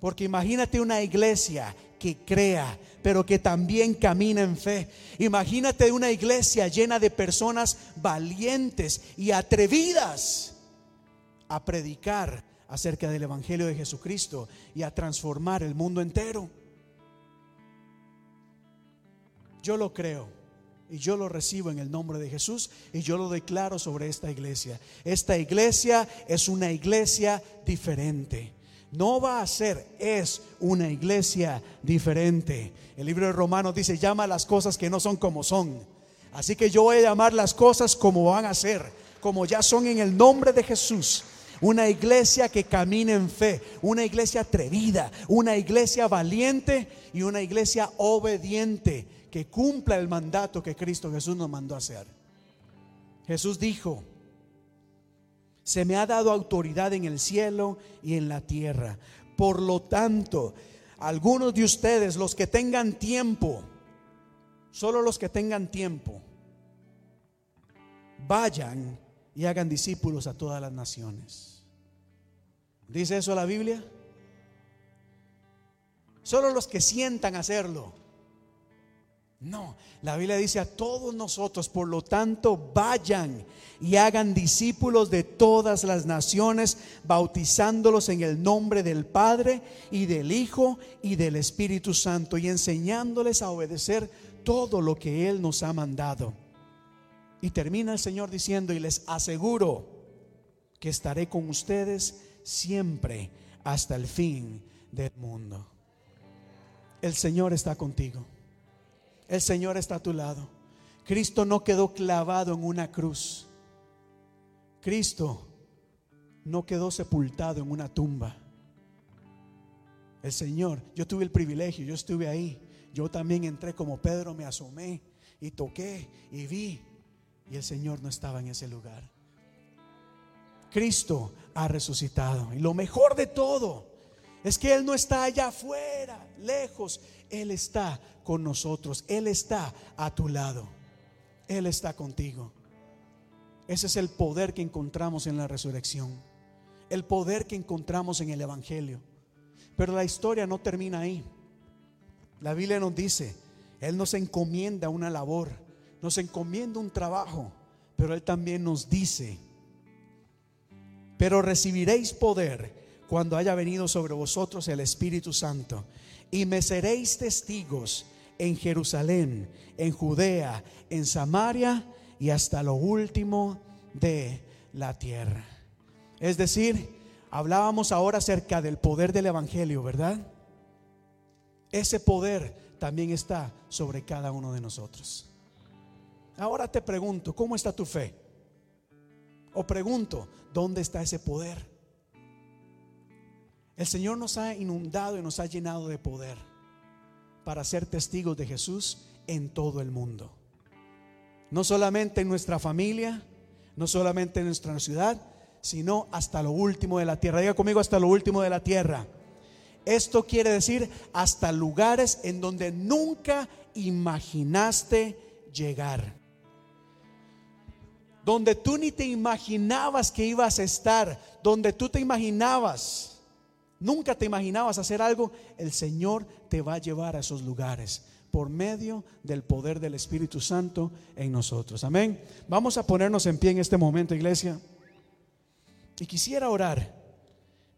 [SPEAKER 5] Porque imagínate una iglesia que crea, pero que también camina en fe. Imagínate una iglesia llena de personas valientes y atrevidas a predicar acerca del Evangelio de Jesucristo y a transformar el mundo entero. Yo lo creo y yo lo recibo en el nombre de Jesús y yo lo declaro sobre esta iglesia. Esta iglesia es una iglesia diferente. No va a ser, es una iglesia diferente. El libro de Romanos dice, llama las cosas que no son como son. Así que yo voy a llamar las cosas como van a ser, como ya son en el nombre de Jesús. Una iglesia que camina en fe, una iglesia atrevida, una iglesia valiente y una iglesia obediente que cumpla el mandato que Cristo Jesús nos mandó hacer. Jesús dijo, se me ha dado autoridad en el cielo y en la tierra. Por lo tanto, algunos de ustedes, los que tengan tiempo, solo los que tengan tiempo, vayan y hagan discípulos a todas las naciones. ¿Dice eso la Biblia? Solo los que sientan hacerlo. No, la Biblia dice a todos nosotros, por lo tanto, vayan y hagan discípulos de todas las naciones, bautizándolos en el nombre del Padre y del Hijo y del Espíritu Santo y enseñándoles a obedecer todo lo que Él nos ha mandado. Y termina el Señor diciendo, y les aseguro que estaré con ustedes siempre hasta el fin del mundo. El Señor está contigo. El Señor está a tu lado. Cristo no quedó clavado en una cruz. Cristo no quedó sepultado en una tumba. El Señor, yo tuve el privilegio, yo estuve ahí. Yo también entré como Pedro, me asomé y toqué y vi. Y el Señor no estaba en ese lugar. Cristo ha resucitado. Y lo mejor de todo es que Él no está allá afuera, lejos. Él está con nosotros. Él está a tu lado. Él está contigo. Ese es el poder que encontramos en la resurrección. El poder que encontramos en el Evangelio. Pero la historia no termina ahí. La Biblia nos dice, Él nos encomienda una labor, nos encomienda un trabajo, pero Él también nos dice, pero recibiréis poder cuando haya venido sobre vosotros el Espíritu Santo y me seréis testigos en Jerusalén, en Judea, en Samaria y hasta lo último de la tierra. Es decir, hablábamos ahora acerca del poder del Evangelio, ¿verdad? Ese poder también está sobre cada uno de nosotros. Ahora te pregunto, ¿cómo está tu fe? O pregunto, ¿dónde está ese poder? El Señor nos ha inundado y nos ha llenado de poder para ser testigos de Jesús en todo el mundo. No solamente en nuestra familia, no solamente en nuestra ciudad, sino hasta lo último de la tierra. Diga conmigo hasta lo último de la tierra. Esto quiere decir hasta lugares en donde nunca imaginaste llegar. Donde tú ni te imaginabas que ibas a estar, donde tú te imaginabas nunca te imaginabas hacer algo, el Señor te va a llevar a esos lugares por medio del poder del Espíritu Santo en nosotros. Amén. Vamos a ponernos en pie en este momento, iglesia. Y quisiera orar,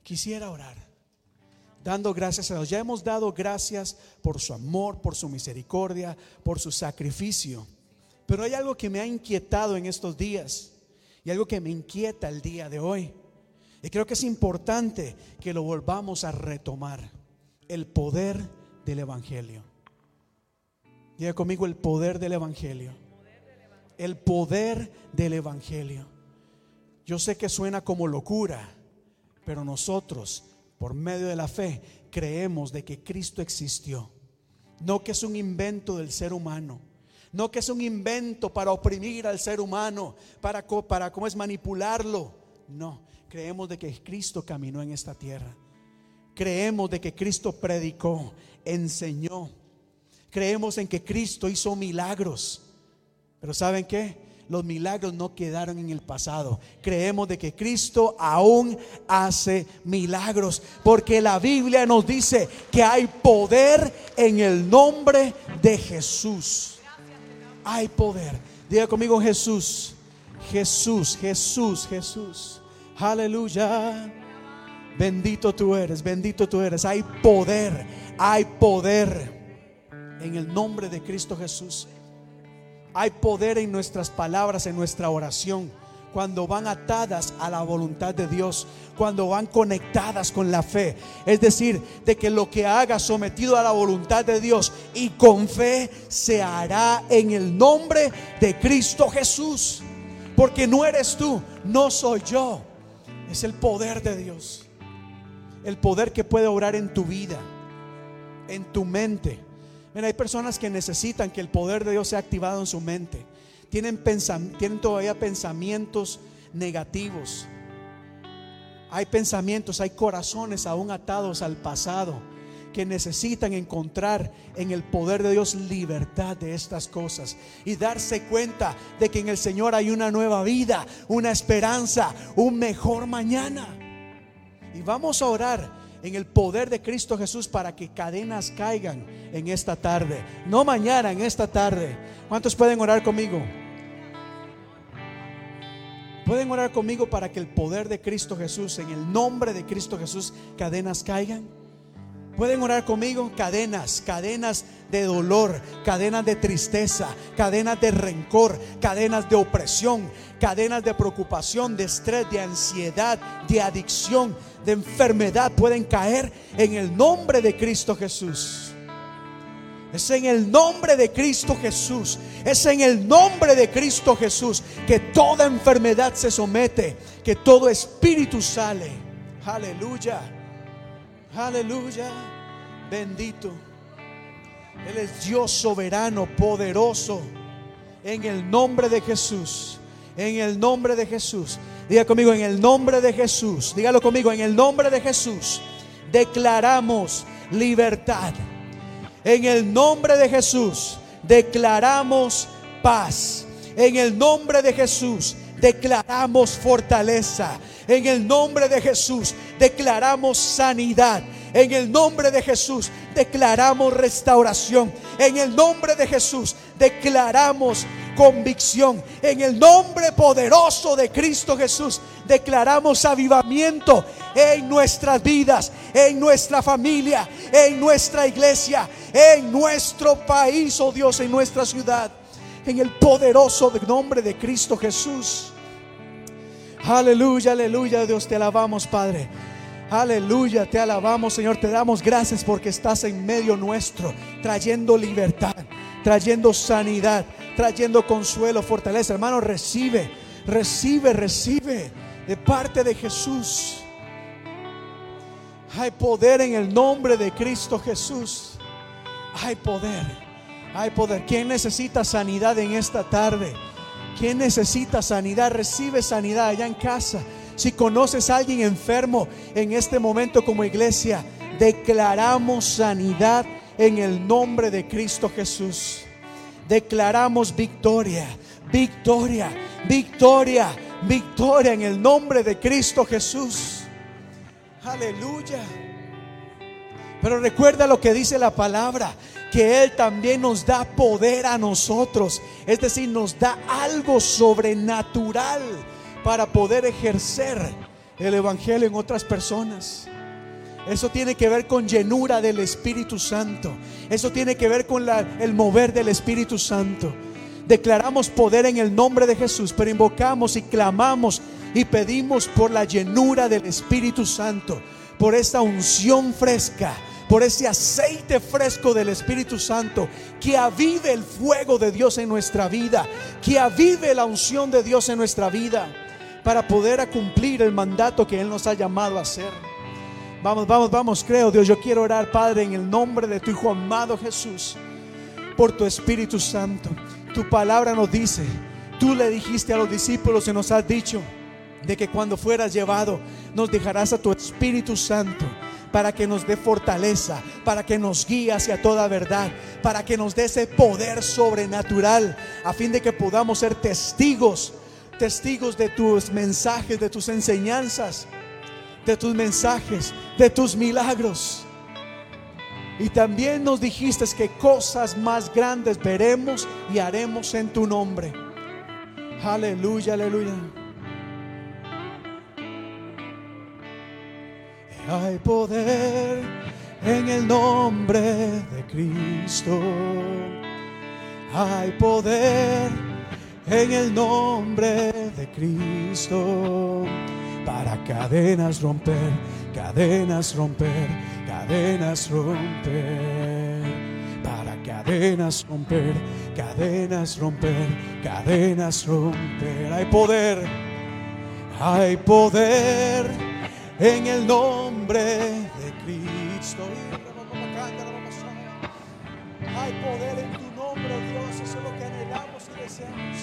[SPEAKER 5] quisiera orar, dando gracias a Dios. Ya hemos dado gracias por su amor, por su misericordia, por su sacrificio. Pero hay algo que me ha inquietado en estos días y algo que me inquieta el día de hoy. Y creo que es importante que lo volvamos a retomar. El poder del Evangelio. Diga conmigo el poder del Evangelio. El poder del Evangelio. Yo sé que suena como locura, pero nosotros, por medio de la fe, creemos de que Cristo existió. No que es un invento del ser humano. No que es un invento para oprimir al ser humano, para, para cómo es manipularlo. No, creemos de que Cristo caminó en esta tierra. Creemos de que Cristo predicó, enseñó. Creemos en que Cristo hizo milagros. Pero ¿saben qué? Los milagros no quedaron en el pasado. Creemos de que Cristo aún hace milagros. Porque la Biblia nos dice que hay poder en el nombre de Jesús. Hay poder. Diga conmigo Jesús. Jesús, Jesús, Jesús. Aleluya. Bendito tú eres, bendito tú eres. Hay poder, hay poder en el nombre de Cristo Jesús. Hay poder en nuestras palabras, en nuestra oración, cuando van atadas a la voluntad de Dios, cuando van conectadas con la fe. Es decir, de que lo que haga sometido a la voluntad de Dios y con fe se hará en el nombre de Cristo Jesús. Porque no eres tú, no soy yo. Es el poder de Dios. El poder que puede obrar en tu vida, en tu mente. Mira, hay personas que necesitan que el poder de Dios sea activado en su mente. Tienen, tienen todavía pensamientos negativos. Hay pensamientos, hay corazones aún atados al pasado que necesitan encontrar en el poder de Dios libertad de estas cosas y darse cuenta de que en el Señor hay una nueva vida, una esperanza, un mejor mañana. Y vamos a orar en el poder de Cristo Jesús para que cadenas caigan en esta tarde. No mañana, en esta tarde. ¿Cuántos pueden orar conmigo? ¿Pueden orar conmigo para que el poder de Cristo Jesús, en el nombre de Cristo Jesús, cadenas caigan? Pueden orar conmigo cadenas, cadenas de dolor, cadenas de tristeza, cadenas de rencor, cadenas de opresión, cadenas de preocupación, de estrés, de ansiedad, de adicción, de enfermedad pueden caer en el nombre de Cristo Jesús. Es en el nombre de Cristo Jesús. Es en el nombre de Cristo Jesús que toda enfermedad se somete, que todo espíritu sale. Aleluya. Aleluya. Bendito. Él es Dios soberano, poderoso. En el nombre de Jesús. En el nombre de Jesús. Diga conmigo, en el nombre de Jesús. Dígalo conmigo, en el nombre de Jesús. Declaramos libertad. En el nombre de Jesús declaramos paz. En el nombre de Jesús declaramos fortaleza. En el nombre de Jesús declaramos sanidad. En el nombre de Jesús declaramos restauración. En el nombre de Jesús declaramos convicción. En el nombre poderoso de Cristo Jesús declaramos avivamiento en nuestras vidas, en nuestra familia, en nuestra iglesia, en nuestro país, oh Dios, en nuestra ciudad. En el poderoso nombre de Cristo Jesús. Aleluya, aleluya, Dios, te alabamos, Padre. Aleluya, te alabamos, Señor. Te damos gracias porque estás en medio nuestro, trayendo libertad, trayendo sanidad, trayendo consuelo, fortaleza. Hermano, recibe, recibe, recibe de parte de Jesús. Hay poder en el nombre de Cristo Jesús. Hay poder, hay poder. ¿Quién necesita sanidad en esta tarde? ¿Quién necesita sanidad? Recibe sanidad allá en casa. Si conoces a alguien enfermo en este momento como iglesia, declaramos sanidad en el nombre de Cristo Jesús. Declaramos victoria, victoria, victoria, victoria en el nombre de Cristo Jesús. Aleluya. Pero recuerda lo que dice la palabra, que Él también nos da poder a nosotros. Es decir, nos da algo sobrenatural para poder ejercer el Evangelio en otras personas. Eso tiene que ver con llenura del Espíritu Santo. Eso tiene que ver con el mover del Espíritu Santo. Declaramos poder en el nombre de Jesús, pero invocamos y clamamos y pedimos por la llenura del Espíritu Santo, por esta unción fresca, por ese aceite fresco del Espíritu Santo, que avive el fuego de Dios en nuestra vida, que avive la unción de Dios en nuestra vida, para poder cumplir el mandato que Él nos ha llamado a hacer. Vamos, vamos, vamos, creo Dios, yo quiero orar, Padre, en el nombre de tu Hijo amado Jesús, por tu Espíritu Santo. Tu palabra nos dice, tú le dijiste a los discípulos y nos has dicho, de que cuando fueras llevado nos dejarás a tu Espíritu Santo para que nos dé fortaleza, para que nos guíe hacia toda verdad, para que nos dé ese poder sobrenatural, a fin de que podamos ser testigos, testigos de tus mensajes, de tus enseñanzas, de tus mensajes, de tus milagros. Y también nos dijiste que cosas más grandes veremos y haremos en tu nombre. Aleluya, aleluya. Hay poder en el nombre de Cristo. Hay poder en el nombre de Cristo. Para cadenas romper, cadenas romper, cadenas romper. Para cadenas romper, cadenas romper, cadenas romper. Hay poder, hay poder en el nombre de Cristo. Hay poder en tu nombre, oh Dios, eso es lo que anhelamos y deseamos.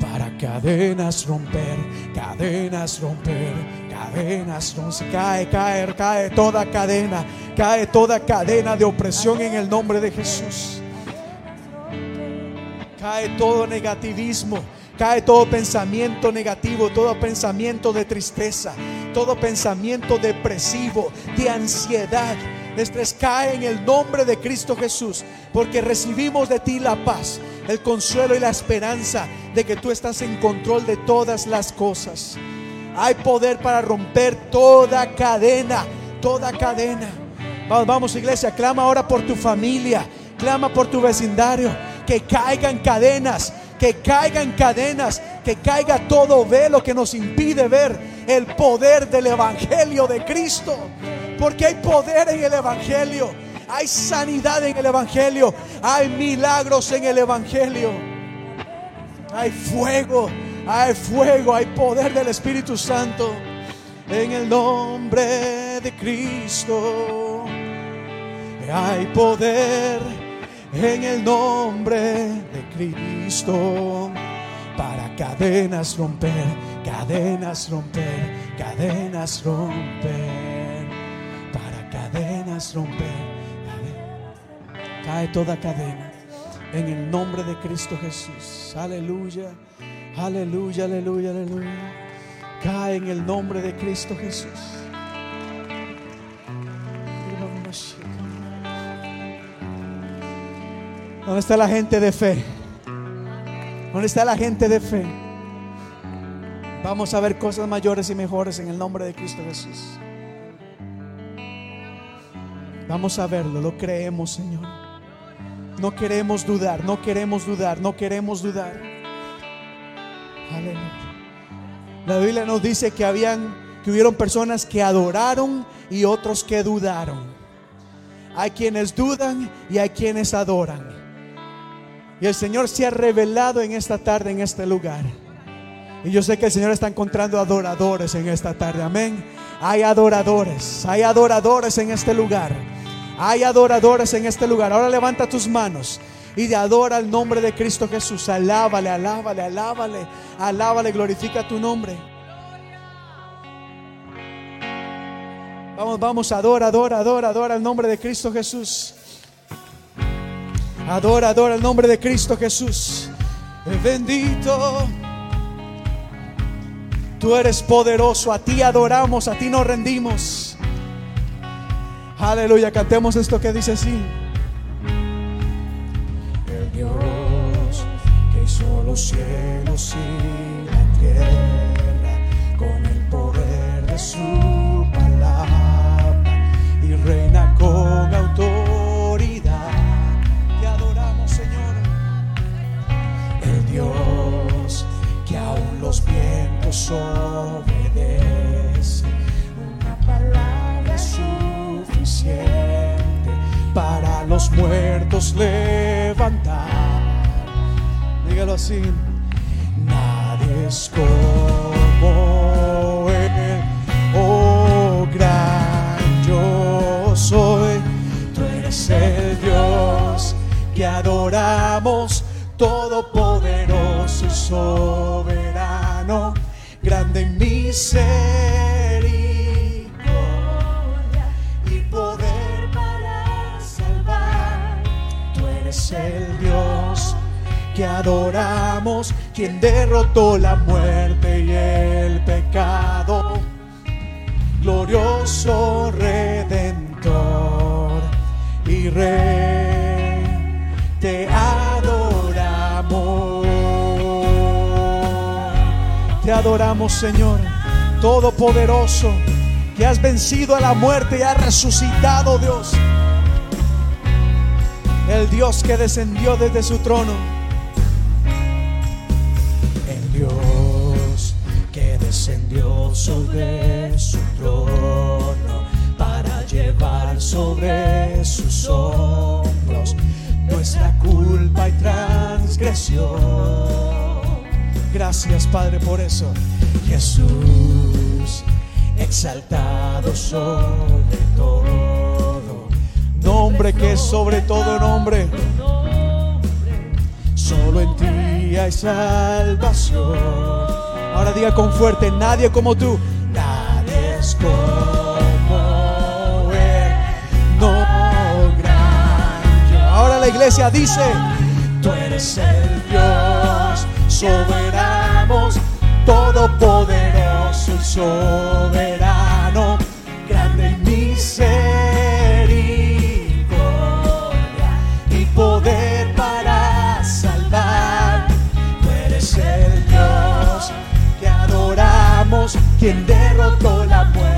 [SPEAKER 5] Para cadenas romper, cadenas romper, cadenas romper. Cae, cae, cae toda cadena, cae toda cadena de opresión en el nombre de Jesús. Cae todo negativismo, cae todo pensamiento negativo, todo pensamiento de tristeza, todo pensamiento depresivo, de ansiedad, estrés. Cae en el nombre de Cristo Jesús, porque recibimos de ti la paz, el consuelo y la esperanza de que tú estás en control de todas las cosas. Hay poder para romper toda cadena, toda cadena. Vamos, vamos iglesia, clama ahora por tu familia, clama por tu vecindario, que caigan cadenas, que caigan cadenas, que caiga todo velo que nos impide ver el poder del Evangelio de Cristo. Porque hay poder en el Evangelio, hay sanidad en el Evangelio, hay milagros en el Evangelio, hay fuego, hay fuego, hay poder del Espíritu Santo en el nombre de Cristo. Hay poder en el nombre de Cristo. Para cadenas romper, cadenas romper, cadenas romper. Para cadenas romper. Cae toda cadena en el nombre de Cristo Jesús. Aleluya, aleluya, aleluya, aleluya. Cae en el nombre de Cristo Jesús. ¿Dónde está la gente de fe? ¿Dónde está la gente de fe? Vamos a ver cosas mayores y mejores en el nombre de Cristo Jesús. Vamos a verlo, lo creemos, Señor. No queremos dudar, no queremos dudar, no queremos dudar. Aleluya. La Biblia nos dice que habían que hubieron personas que adoraron y otros que dudaron. Hay quienes dudan y hay quienes adoran. Y el Señor se ha revelado en esta tarde, en este lugar. Y yo sé que el Señor está encontrando adoradores en esta tarde. Amén. Hay adoradores, hay adoradores en este lugar. Hay adoradores en este lugar. Ahora levanta tus manos y adora el nombre de Cristo Jesús. Alábale, alábale, alábale, alábale, glorifica tu nombre. Vamos, vamos, adora, adora, adora, adora el nombre de Cristo Jesús. Adora, adora el nombre de Cristo Jesús. Bendito. Tú eres poderoso, a ti adoramos, a ti nos rendimos. Aleluya, cantemos esto que dice así. El Dios que hizo los cielos y la tierra los vientos Dios obedece. Una palabra suficiente para los muertos levantar. Dígalo así. Nadie es como Él. Oh, gran yo soy. Tú eres el Dios que adoramos, todopoderoso y soberano, misericordia y poder para salvar. Tú eres el Dios que adoramos, quien derrotó la muerte y el pecado. Glorioso redentor y rey, te adoramos. Te adoramos, Señor, todopoderoso, que has vencido a la muerte y has resucitado, Dios. El Dios que descendió desde su trono. El Dios que descendió sobre su trono para llevar sobre sus hombros nuestra culpa y transgresión. Gracias Padre por eso. Jesús, exaltado sobre todo, nombre que es sobre todo nombre. Solo en ti hay salvación. Ahora diga con fuerte, nadie como tú. Nadie es como Él. No. Ahora la iglesia dice, tú eres el Dios todopoderoso y soberano, grande en misericordia y poder para salvar. Tú eres el Dios que adoramos, quien derrotó la muerte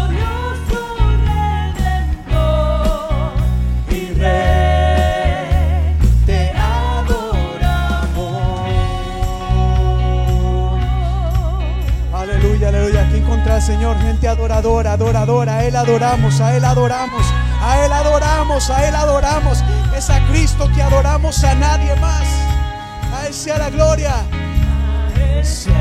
[SPEAKER 5] Señor, gente adoradora, adoradora. A Él adoramos, a Él adoramos, a Él adoramos, a Él adoramos. Es a Cristo que adoramos a nadie más. A Él sea la gloria. A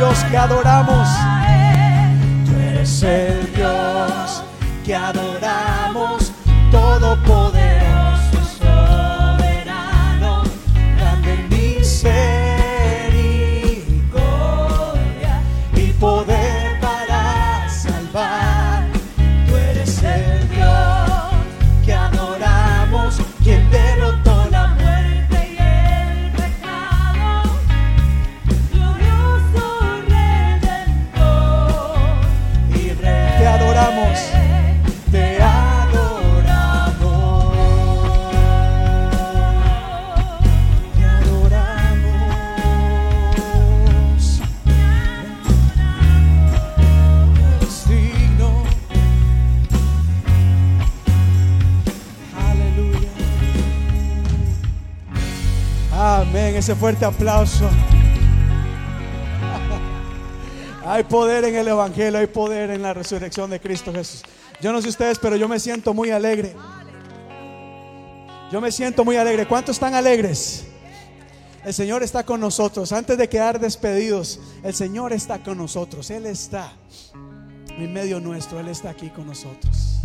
[SPEAKER 5] Dios que adoramos. Aplauso. [laughs] Hay poder en el Evangelio, hay poder en la resurrección de Cristo Jesús. Yo no sé ustedes, pero yo me siento muy alegre. Yo me siento muy alegre. ¿Cuántos están alegres? El Señor está con nosotros. Antes de quedar despedidos, el Señor está con nosotros. Él está en medio nuestro. Él está aquí con nosotros.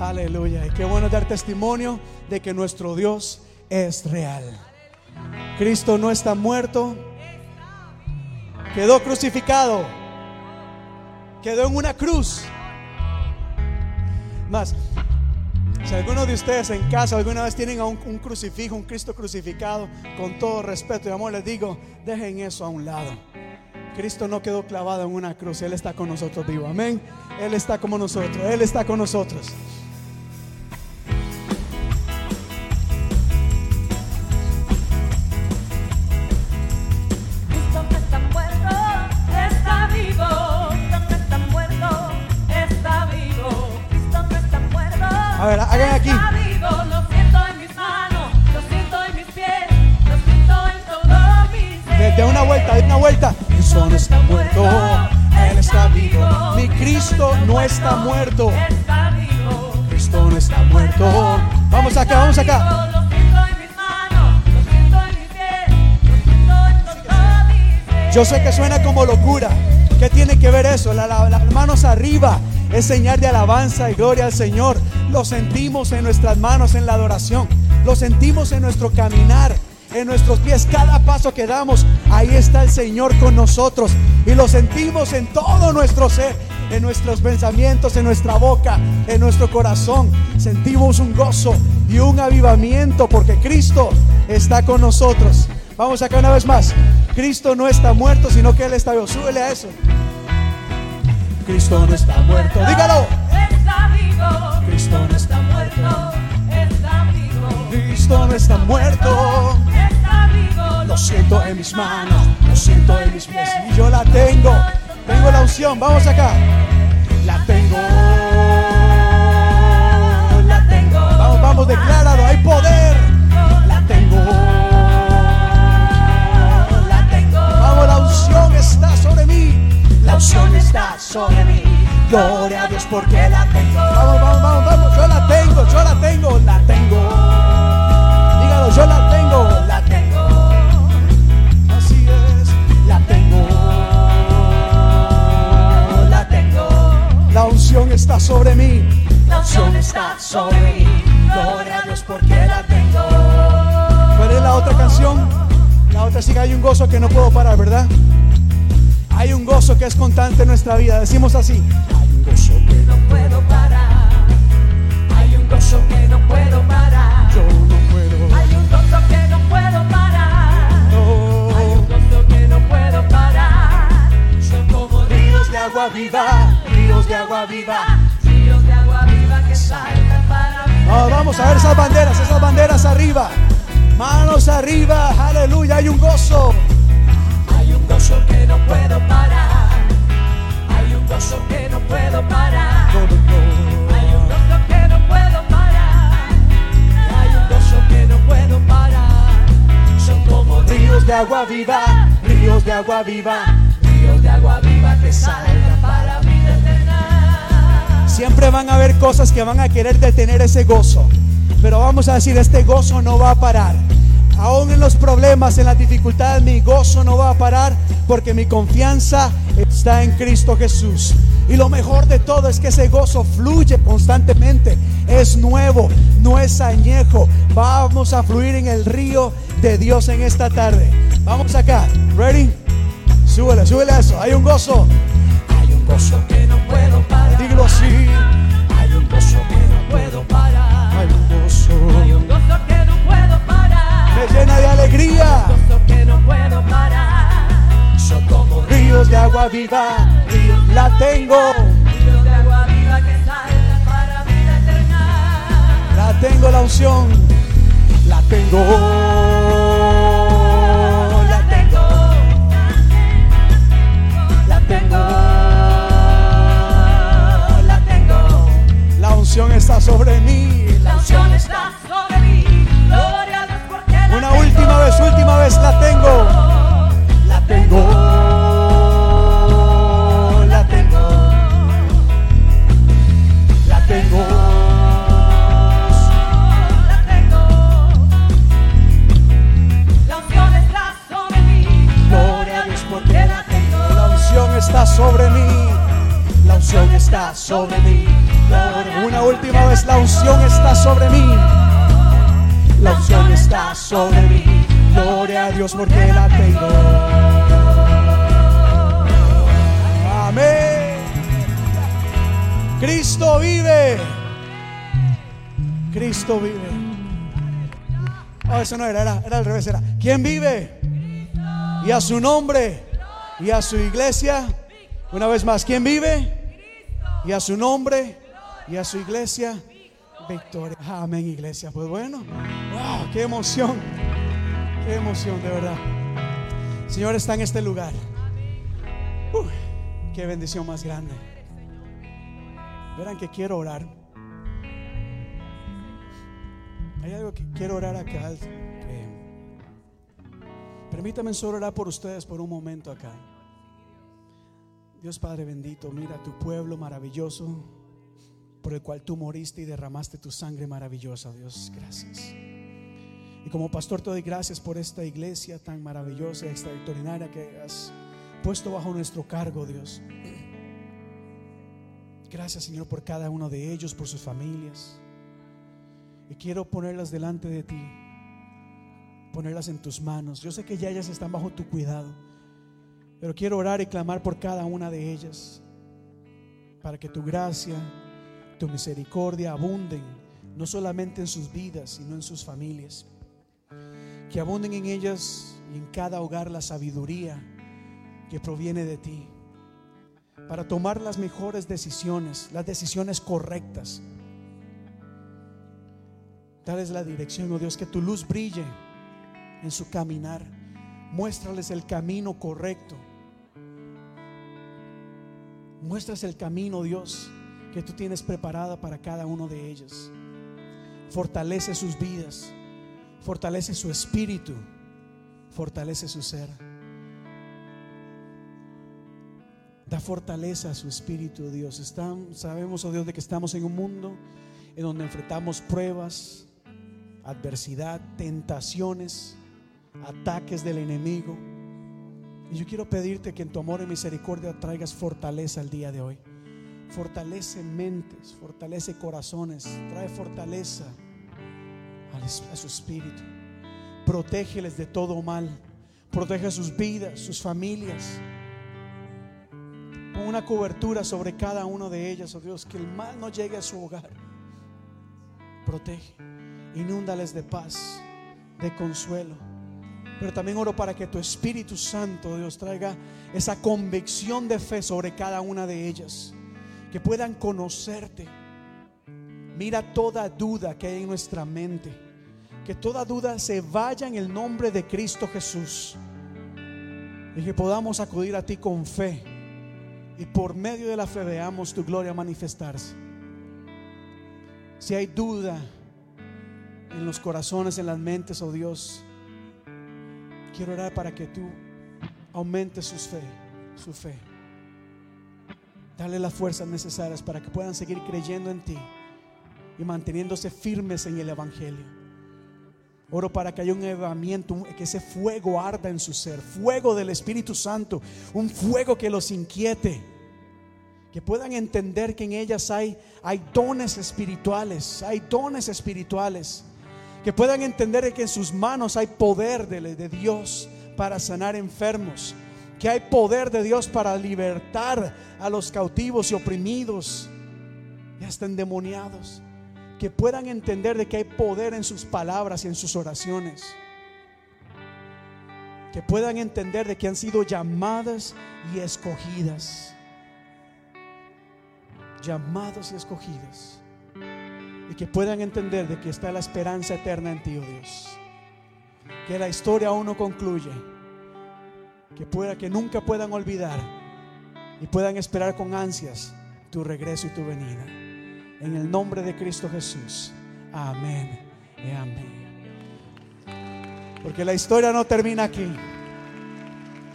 [SPEAKER 5] Aleluya. Y qué bueno dar testimonio de que nuestro Dios es real. Cristo no está muerto. Quedó crucificado. Quedó en una cruz. Más, si alguno de ustedes en casa alguna vez tienen a un, un crucifijo, un Cristo crucificado, con todo respeto y amor les digo, dejen eso a un lado. Cristo no quedó clavado en una cruz, Él está con nosotros vivo. Amén. Él está como nosotros, Él está con nosotros.
[SPEAKER 4] En todo mi ser.
[SPEAKER 5] De, una vuelta, de una vuelta. Cristo no está muerto, Él está vivo. Mi Cristo no está muerto.
[SPEAKER 4] Está vivo.
[SPEAKER 5] Cristo no está muerto. Vamos acá, vamos acá. Yo sé que suena como locura. ¿Qué tiene que ver eso? La- la- las manos arriba es señal de alabanza y gloria al Señor. Lo sentimos en nuestras manos en la adoración. Lo sentimos en nuestro caminar, en nuestros pies. Cada paso que damos, ahí está el Señor con nosotros. Y lo sentimos en todo nuestro ser, en nuestros pensamientos, en nuestra boca, en nuestro corazón. Sentimos un gozo y un avivamiento porque Cristo está con nosotros. Vamos acá una vez más. Cristo no está muerto, sino que Él está vivo. Súbele a eso. Cristo no está muerto. Dígalo.
[SPEAKER 4] Está vivo.
[SPEAKER 5] Cristo no está
[SPEAKER 4] muerto. Está vivo.
[SPEAKER 5] Cristo no está muerto.
[SPEAKER 4] Está vivo.
[SPEAKER 5] Lo siento en mis manos, lo siento en mis pies. Y yo la tengo. Tengo la unción. Vamos acá. La tengo.
[SPEAKER 4] La tengo.
[SPEAKER 5] Vamos, vamos, decláralo. Hay poder. La tengo.
[SPEAKER 4] La tengo.
[SPEAKER 5] Vamos, la unción está sobre mí. La unción está sobre mí. Gloria a Dios porque la tengo. Vamos, vamos, vamos, vamos. Yo la tengo, yo la tengo, la tengo. Dígalo, yo la tengo, la tengo. Así es, la tengo. La tengo. La unción está sobre mí.
[SPEAKER 4] La unción está sobre mí. Gloria a Dios porque la tengo.
[SPEAKER 5] ¿Cuál es la otra canción? La otra sí que hay un gozo que no puedo parar, ¿verdad? Hay un gozo que es constante en nuestra vida. Decimos así. Hay un gozo que no
[SPEAKER 4] No puedo parar. Hay un gozo que no puedo parar.
[SPEAKER 5] yo no puedo.
[SPEAKER 4] Hay un gozo que no puedo parar. Hay un gozo que no puedo parar. Son como ríos de agua viva, ríos de agua viva, ríos de agua viva que saltan para mí.
[SPEAKER 5] Vamos a ver esas banderas, esas banderas arriba. Manos arriba, aleluya, hay un gozo.
[SPEAKER 4] Hay un gozo que no puedo parar. Hay un gozo que no puedo parar. Hay un gozo que no puedo parar. Hay un gozo que no puedo parar. Son como
[SPEAKER 5] Ríos de agua viva, ríos de agua viva.
[SPEAKER 4] ríos de agua viva que saltan para vida eterna.
[SPEAKER 5] Siempre van a haber cosas que van a querer detener ese gozo. Pero vamos a decir, este gozo no va a parar. Aún en los problemas, en las dificultades, mi gozo no va a parar porque mi confianza está en Cristo Jesús. Y lo mejor de todo es que ese gozo fluye constantemente. Es nuevo, no es añejo. Vamos a fluir en el río de Dios en esta tarde. Vamos acá. ¿Ready? Súbele, súbele a eso. Hay un gozo. Hay un gozo.
[SPEAKER 4] Que no puedo parar.
[SPEAKER 5] Dígalo así. Hay un gozo que no
[SPEAKER 4] puedo parar.
[SPEAKER 5] Hay un gozo.
[SPEAKER 4] Hay un gozo que no puedo parar.
[SPEAKER 5] Me llena de alegría.
[SPEAKER 4] gozo que no puedo parar. Son como
[SPEAKER 5] Ríos de agua viva. La tengo.
[SPEAKER 4] ríos de agua viva que saltan para vida eterna.
[SPEAKER 5] La tengo la unción. La tengo.
[SPEAKER 4] La tengo. La tengo. La tengo.
[SPEAKER 5] La unción está sobre mí.
[SPEAKER 4] La unción está sobre mí. Gloria a Dios porque la
[SPEAKER 5] Una última vez, última vez la tengo tengo,
[SPEAKER 4] la tengo,
[SPEAKER 5] la tengo. La tengo,
[SPEAKER 4] la unción está sobre mí. Gloria a Dios porque la tengo.
[SPEAKER 5] La unción está sobre mí. La unción está sobre mí. Una última vez, la unción está sobre mí. La unción está sobre mí. Dios porque la tengo. Amén. Cristo vive. Cristo vive. Oh, eso no era, era, era al revés, era. ¿Quién vive? Y a su nombre y a su iglesia. Una vez más, ¿quién vive? Y a su nombre y a su iglesia. Victoria. Amén, iglesia. Pues bueno, wow, qué emoción. Qué emoción, de verdad. Señor está en este lugar. Uh, qué bendición más grande. Verán que quiero orar. Hay algo que quiero orar acá. que- permítame solo orar por ustedes por un momento acá. Dios Padre bendito, mira tu pueblo maravilloso por el cual tú moriste y derramaste tu sangre maravillosa, Dios, gracias. Y como pastor te doy gracias por esta iglesia tan maravillosa y extraordinaria que has puesto bajo nuestro cargo, Dios. Gracias, Señor, por cada uno de ellos, por sus familias. Y quiero ponerlas delante de ti, ponerlas en tus manos. Yo sé que ya ellas están bajo tu cuidado, pero quiero orar y clamar por cada una de ellas, para que tu gracia, tu misericordia abunden, no solamente en sus vidas, sino en sus familias. Que abunden en ellas y en cada hogar la sabiduría que proviene de ti, para tomar las mejores decisiones, las decisiones correctas. Dales la dirección, oh Dios, que tu luz brille en su caminar. Muéstrales el camino correcto. Muéstrales el camino, Dios, que tú tienes preparada para cada uno de ellos. Fortalece sus vidas, fortalece su espíritu, fortalece su ser. Da fortaleza a su espíritu, Dios. Están- sabemos, oh Dios, de que estamos en un mundo en donde enfrentamos pruebas, adversidad, tentaciones, ataques del enemigo. Y yo quiero pedirte que en tu amor y misericordia traigas fortaleza el día de hoy. Fortalece mentes, fortalece corazones, trae fortaleza a su espíritu. Protégeles de todo mal. Protege sus vidas, sus familias. Pon una cobertura sobre cada uno de ellas, oh Dios, que el mal no llegue a su hogar. Protege, inúndales de paz, de consuelo. Pero también oro para que tu Espíritu Santo, Dios, traiga esa convicción de fe sobre cada una de ellas. Que puedan conocerte. Mira toda duda que hay en nuestra mente. Que toda duda se vaya en el nombre de Cristo Jesús. Y que podamos acudir a ti con fe. Y por medio de la fe veamos tu gloria manifestarse. Si hay duda en los corazones, en las mentes, oh Dios, quiero orar para que tú aumentes sus fe, su fe. Dale las fuerzas necesarias para que puedan seguir creyendo en ti y manteniéndose firmes en el Evangelio. Oro para que haya un elevamiento, un- que ese fuego arda en su ser, fuego del Espíritu Santo, un fuego que los inquiete, que puedan entender que en ellas hay, hay dones espirituales, hay dones espirituales, que puedan entender que en sus manos hay poder de, de Dios para sanar enfermos, que hay poder de Dios para libertar a los cautivos y oprimidos y hasta endemoniados que puedan entender de que hay poder en sus palabras y en sus oraciones. Que puedan entender de que han sido llamadas y escogidas. Llamados y escogidas. Y que puedan entender de que está la esperanza eterna en ti, oh Dios. Que la historia aún no concluye. Que pueda que nunca puedan olvidar y puedan esperar con ansias tu regreso y tu venida. En el nombre de Cristo Jesús. Amén y amén. Porque la historia no termina aquí.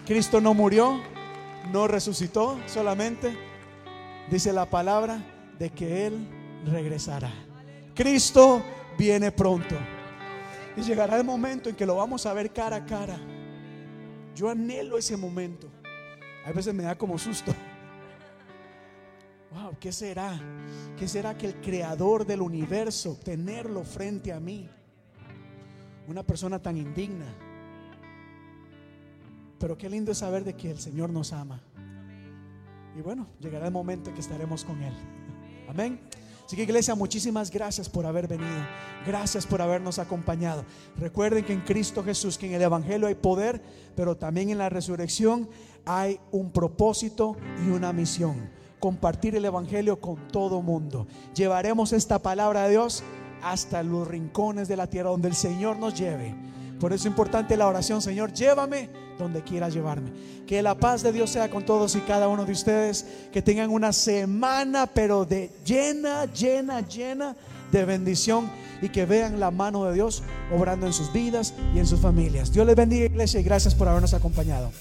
[SPEAKER 5] Cristo no murió, no resucitó, solamente dice la palabra de que Él regresará. Cristo viene pronto. Y llegará el momento en que lo vamos a ver cara a cara. Yo anhelo ese momento. A veces me da como susto. Wow, ¿qué será? ¿Qué será que el creador del universo, tenerlo frente a mí? Una persona tan indigna. Pero qué lindo es saber de que el Señor nos ama. Y bueno, llegará el momento en que estaremos con Él. Amén. Así que iglesia, muchísimas gracias por haber venido. Gracias por habernos acompañado. Recuerden que en Cristo Jesús, que en el Evangelio hay poder, pero también en la resurrección hay un propósito y una misión. Compartir el Evangelio con todo mundo. Llevaremos esta palabra de Dios hasta los rincones de la tierra donde el Señor nos lleve. Por eso es importante la oración, Señor, llévame donde quieras llevarme. Que la paz de Dios sea con todos y cada uno de ustedes. Que tengan una semana, pero de llena, llena, llena de bendición y que vean la mano de Dios obrando en sus vidas y en sus familias. Dios les bendiga, iglesia, y gracias por habernos acompañado.